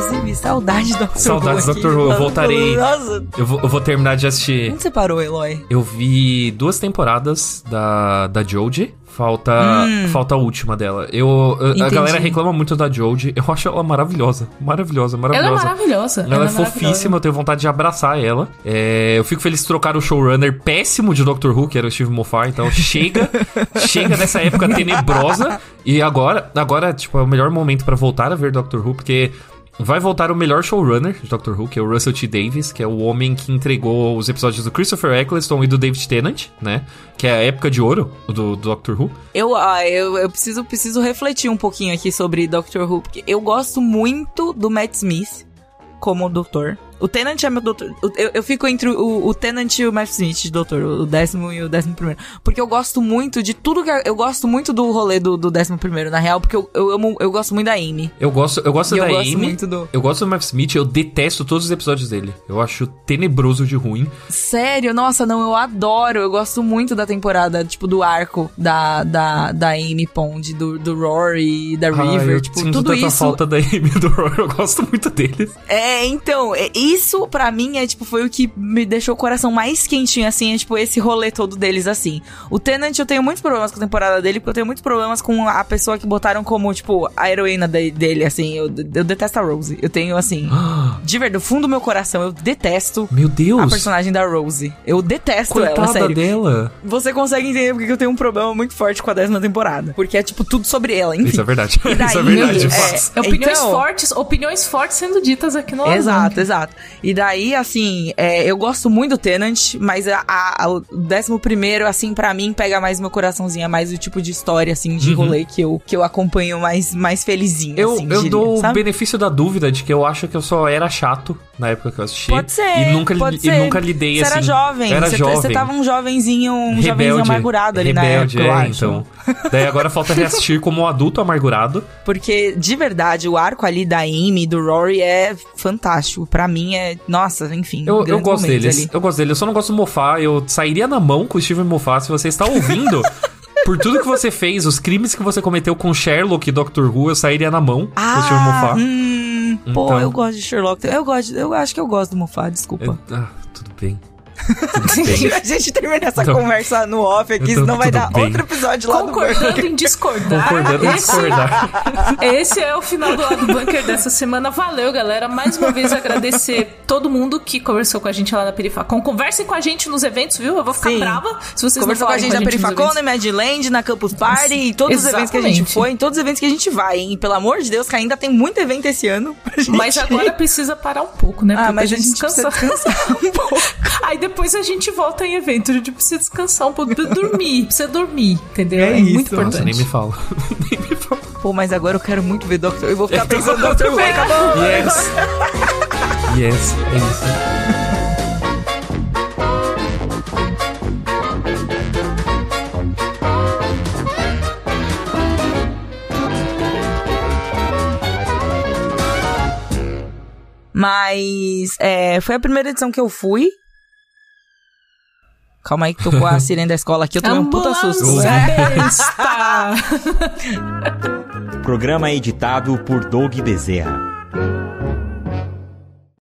Inclusive, saudade do Dr. Saudades do Dr. Who. Eu voltarei. Nossa. Eu vou, eu vou terminar de assistir. Onde você parou, Eloy? Eu vi duas temporadas da, da Joji. Falta, hum. falta a última dela. Eu, a galera reclama muito da Jodie. Eu acho ela maravilhosa. Maravilhosa, maravilhosa. Ela é maravilhosa. Ela, ela é, é fofíssima, eu tenho vontade de abraçar ela. É, eu fico feliz de trocar o showrunner péssimo de Doctor Who, que era o Steve Moffat. Então chega, <laughs> chega dessa época tenebrosa. E agora, agora, tipo, é o melhor momento para voltar a ver Doctor Who, porque Vai voltar o melhor showrunner de Doctor Who, que é o Russell T. Davis, que é o homem que entregou os episódios do Christopher Eccleston e do David Tennant, né? Que é a época de ouro do, do Doctor Who. Eu, ah, eu, eu preciso, preciso refletir um pouquinho aqui sobre Doctor Who, porque eu gosto muito do Matt Smith como doutor. O Tenant é meu doutor. Eu, eu fico entre o, o Tenant e o Matt Smith, doutor. O décimo e o décimo primeiro. Porque eu gosto muito de tudo que. Eu gosto muito do rolê do, do décimo primeiro, na real, porque eu, eu, amo, eu gosto muito da Amy. Eu gosto, eu gosto da eu Amy. Gosto muito do... Eu gosto do Matt Smith, eu detesto todos os episódios dele. Eu acho tenebroso de ruim. Sério? Nossa, não, eu adoro. Eu gosto muito da temporada, tipo, do arco da, da, da Amy Pond, do, do Rory, da River. Ah, eu tipo, sinto tudo tanta isso. falta da Amy e do Rory. Eu gosto muito deles. É, então, é, isso para mim é tipo foi o que me deixou o coração mais quentinho assim, é tipo esse rolê todo deles assim. O Tenant eu tenho muitos problemas com a temporada dele, porque eu tenho muitos problemas com a pessoa que botaram como tipo a heroína de, dele assim. Eu, eu detesto a Rose. Eu tenho assim, <gasps> de verdade, do fundo do meu coração eu detesto Meu Deus. a personagem da Rose. Eu detesto Coitada ela, sério. dela. Você consegue entender porque eu tenho um problema muito forte com a décima temporada, porque é tipo tudo sobre ela, enfim. Isso é verdade. Daí, <laughs> Isso é verdade, é, é, opiniões então, fortes, opiniões fortes sendo ditas aqui no Exato, exato. E daí assim, é, eu gosto muito do Tenant, mas a, a, o décimo primeiro, assim, para mim, pega mais meu coraçãozinho, é mais o tipo de história, assim, de uhum. rolê que eu, que eu acompanho mais, mais felizinho, Eu, assim, eu diria, dou sabe? o benefício da dúvida de que eu acho que eu só era chato na época que eu assisti. Pode ser, E nunca, pode e ser. nunca lidei, você assim... Era jovem, era você, jovem. Você tava um jovenzinho, um rebelde, jovenzinho amargurado ali rebelde, na época, é, então. Daí agora falta reassistir como um adulto amargurado. Porque, de verdade, o arco ali da Amy e do Rory é fantástico. Pra mim é. Nossa, enfim. Eu, eu gosto deles. Ali. Eu gosto deles. Eu só não gosto do Mofá. Eu sairia na mão com o Steven Mofá. Se você está ouvindo. <laughs> Por tudo que você fez, os crimes que você cometeu com Sherlock e Doctor Who, eu sairia na mão ah, do Hum, então... Pô, eu gosto de Sherlock. Eu gosto, eu acho que eu gosto do Mofá, desculpa. Eu, ah, tudo bem. <laughs> a gente termina essa então, conversa no off aqui, senão vai dar bem. outro episódio lá Concordando em discordar. Concordando em discordar. <laughs> Esse é o final do lado bunker dessa semana. Valeu, galera. Mais uma vez agradecer todo mundo que conversou com a gente lá na Perifacon. Conversem com a gente nos eventos, viu? Eu vou ficar Sim. brava se vocês Conversou com a gente na Perifacon, na Madland, na Campus Party, em todos Exatamente. os eventos que a gente foi, em todos os eventos que a gente vai, hein? Pelo amor de Deus, que ainda tem muito evento esse ano. Mas agora precisa parar um pouco, né? Ah, mas a gente, a gente descansar. descansar um <laughs> pouco. Aí depois a gente volta em evento. A gente precisa descansar um pouco, dormir, precisa dormir, entendeu? É, é isso. muito importante. Nossa, nem me fala. <laughs> nem me fala. Pô, mas agora eu quero muito ver Doctor. Eu vou ficar pensando, Doctor Who, acabou! Yes! yes, é isso. Mas é, foi a primeira edição que eu fui. Calma aí que tocou a <laughs> sirene da escola aqui, eu tomei um puta susto. <laughs> Programa editado por Doug Bezerra.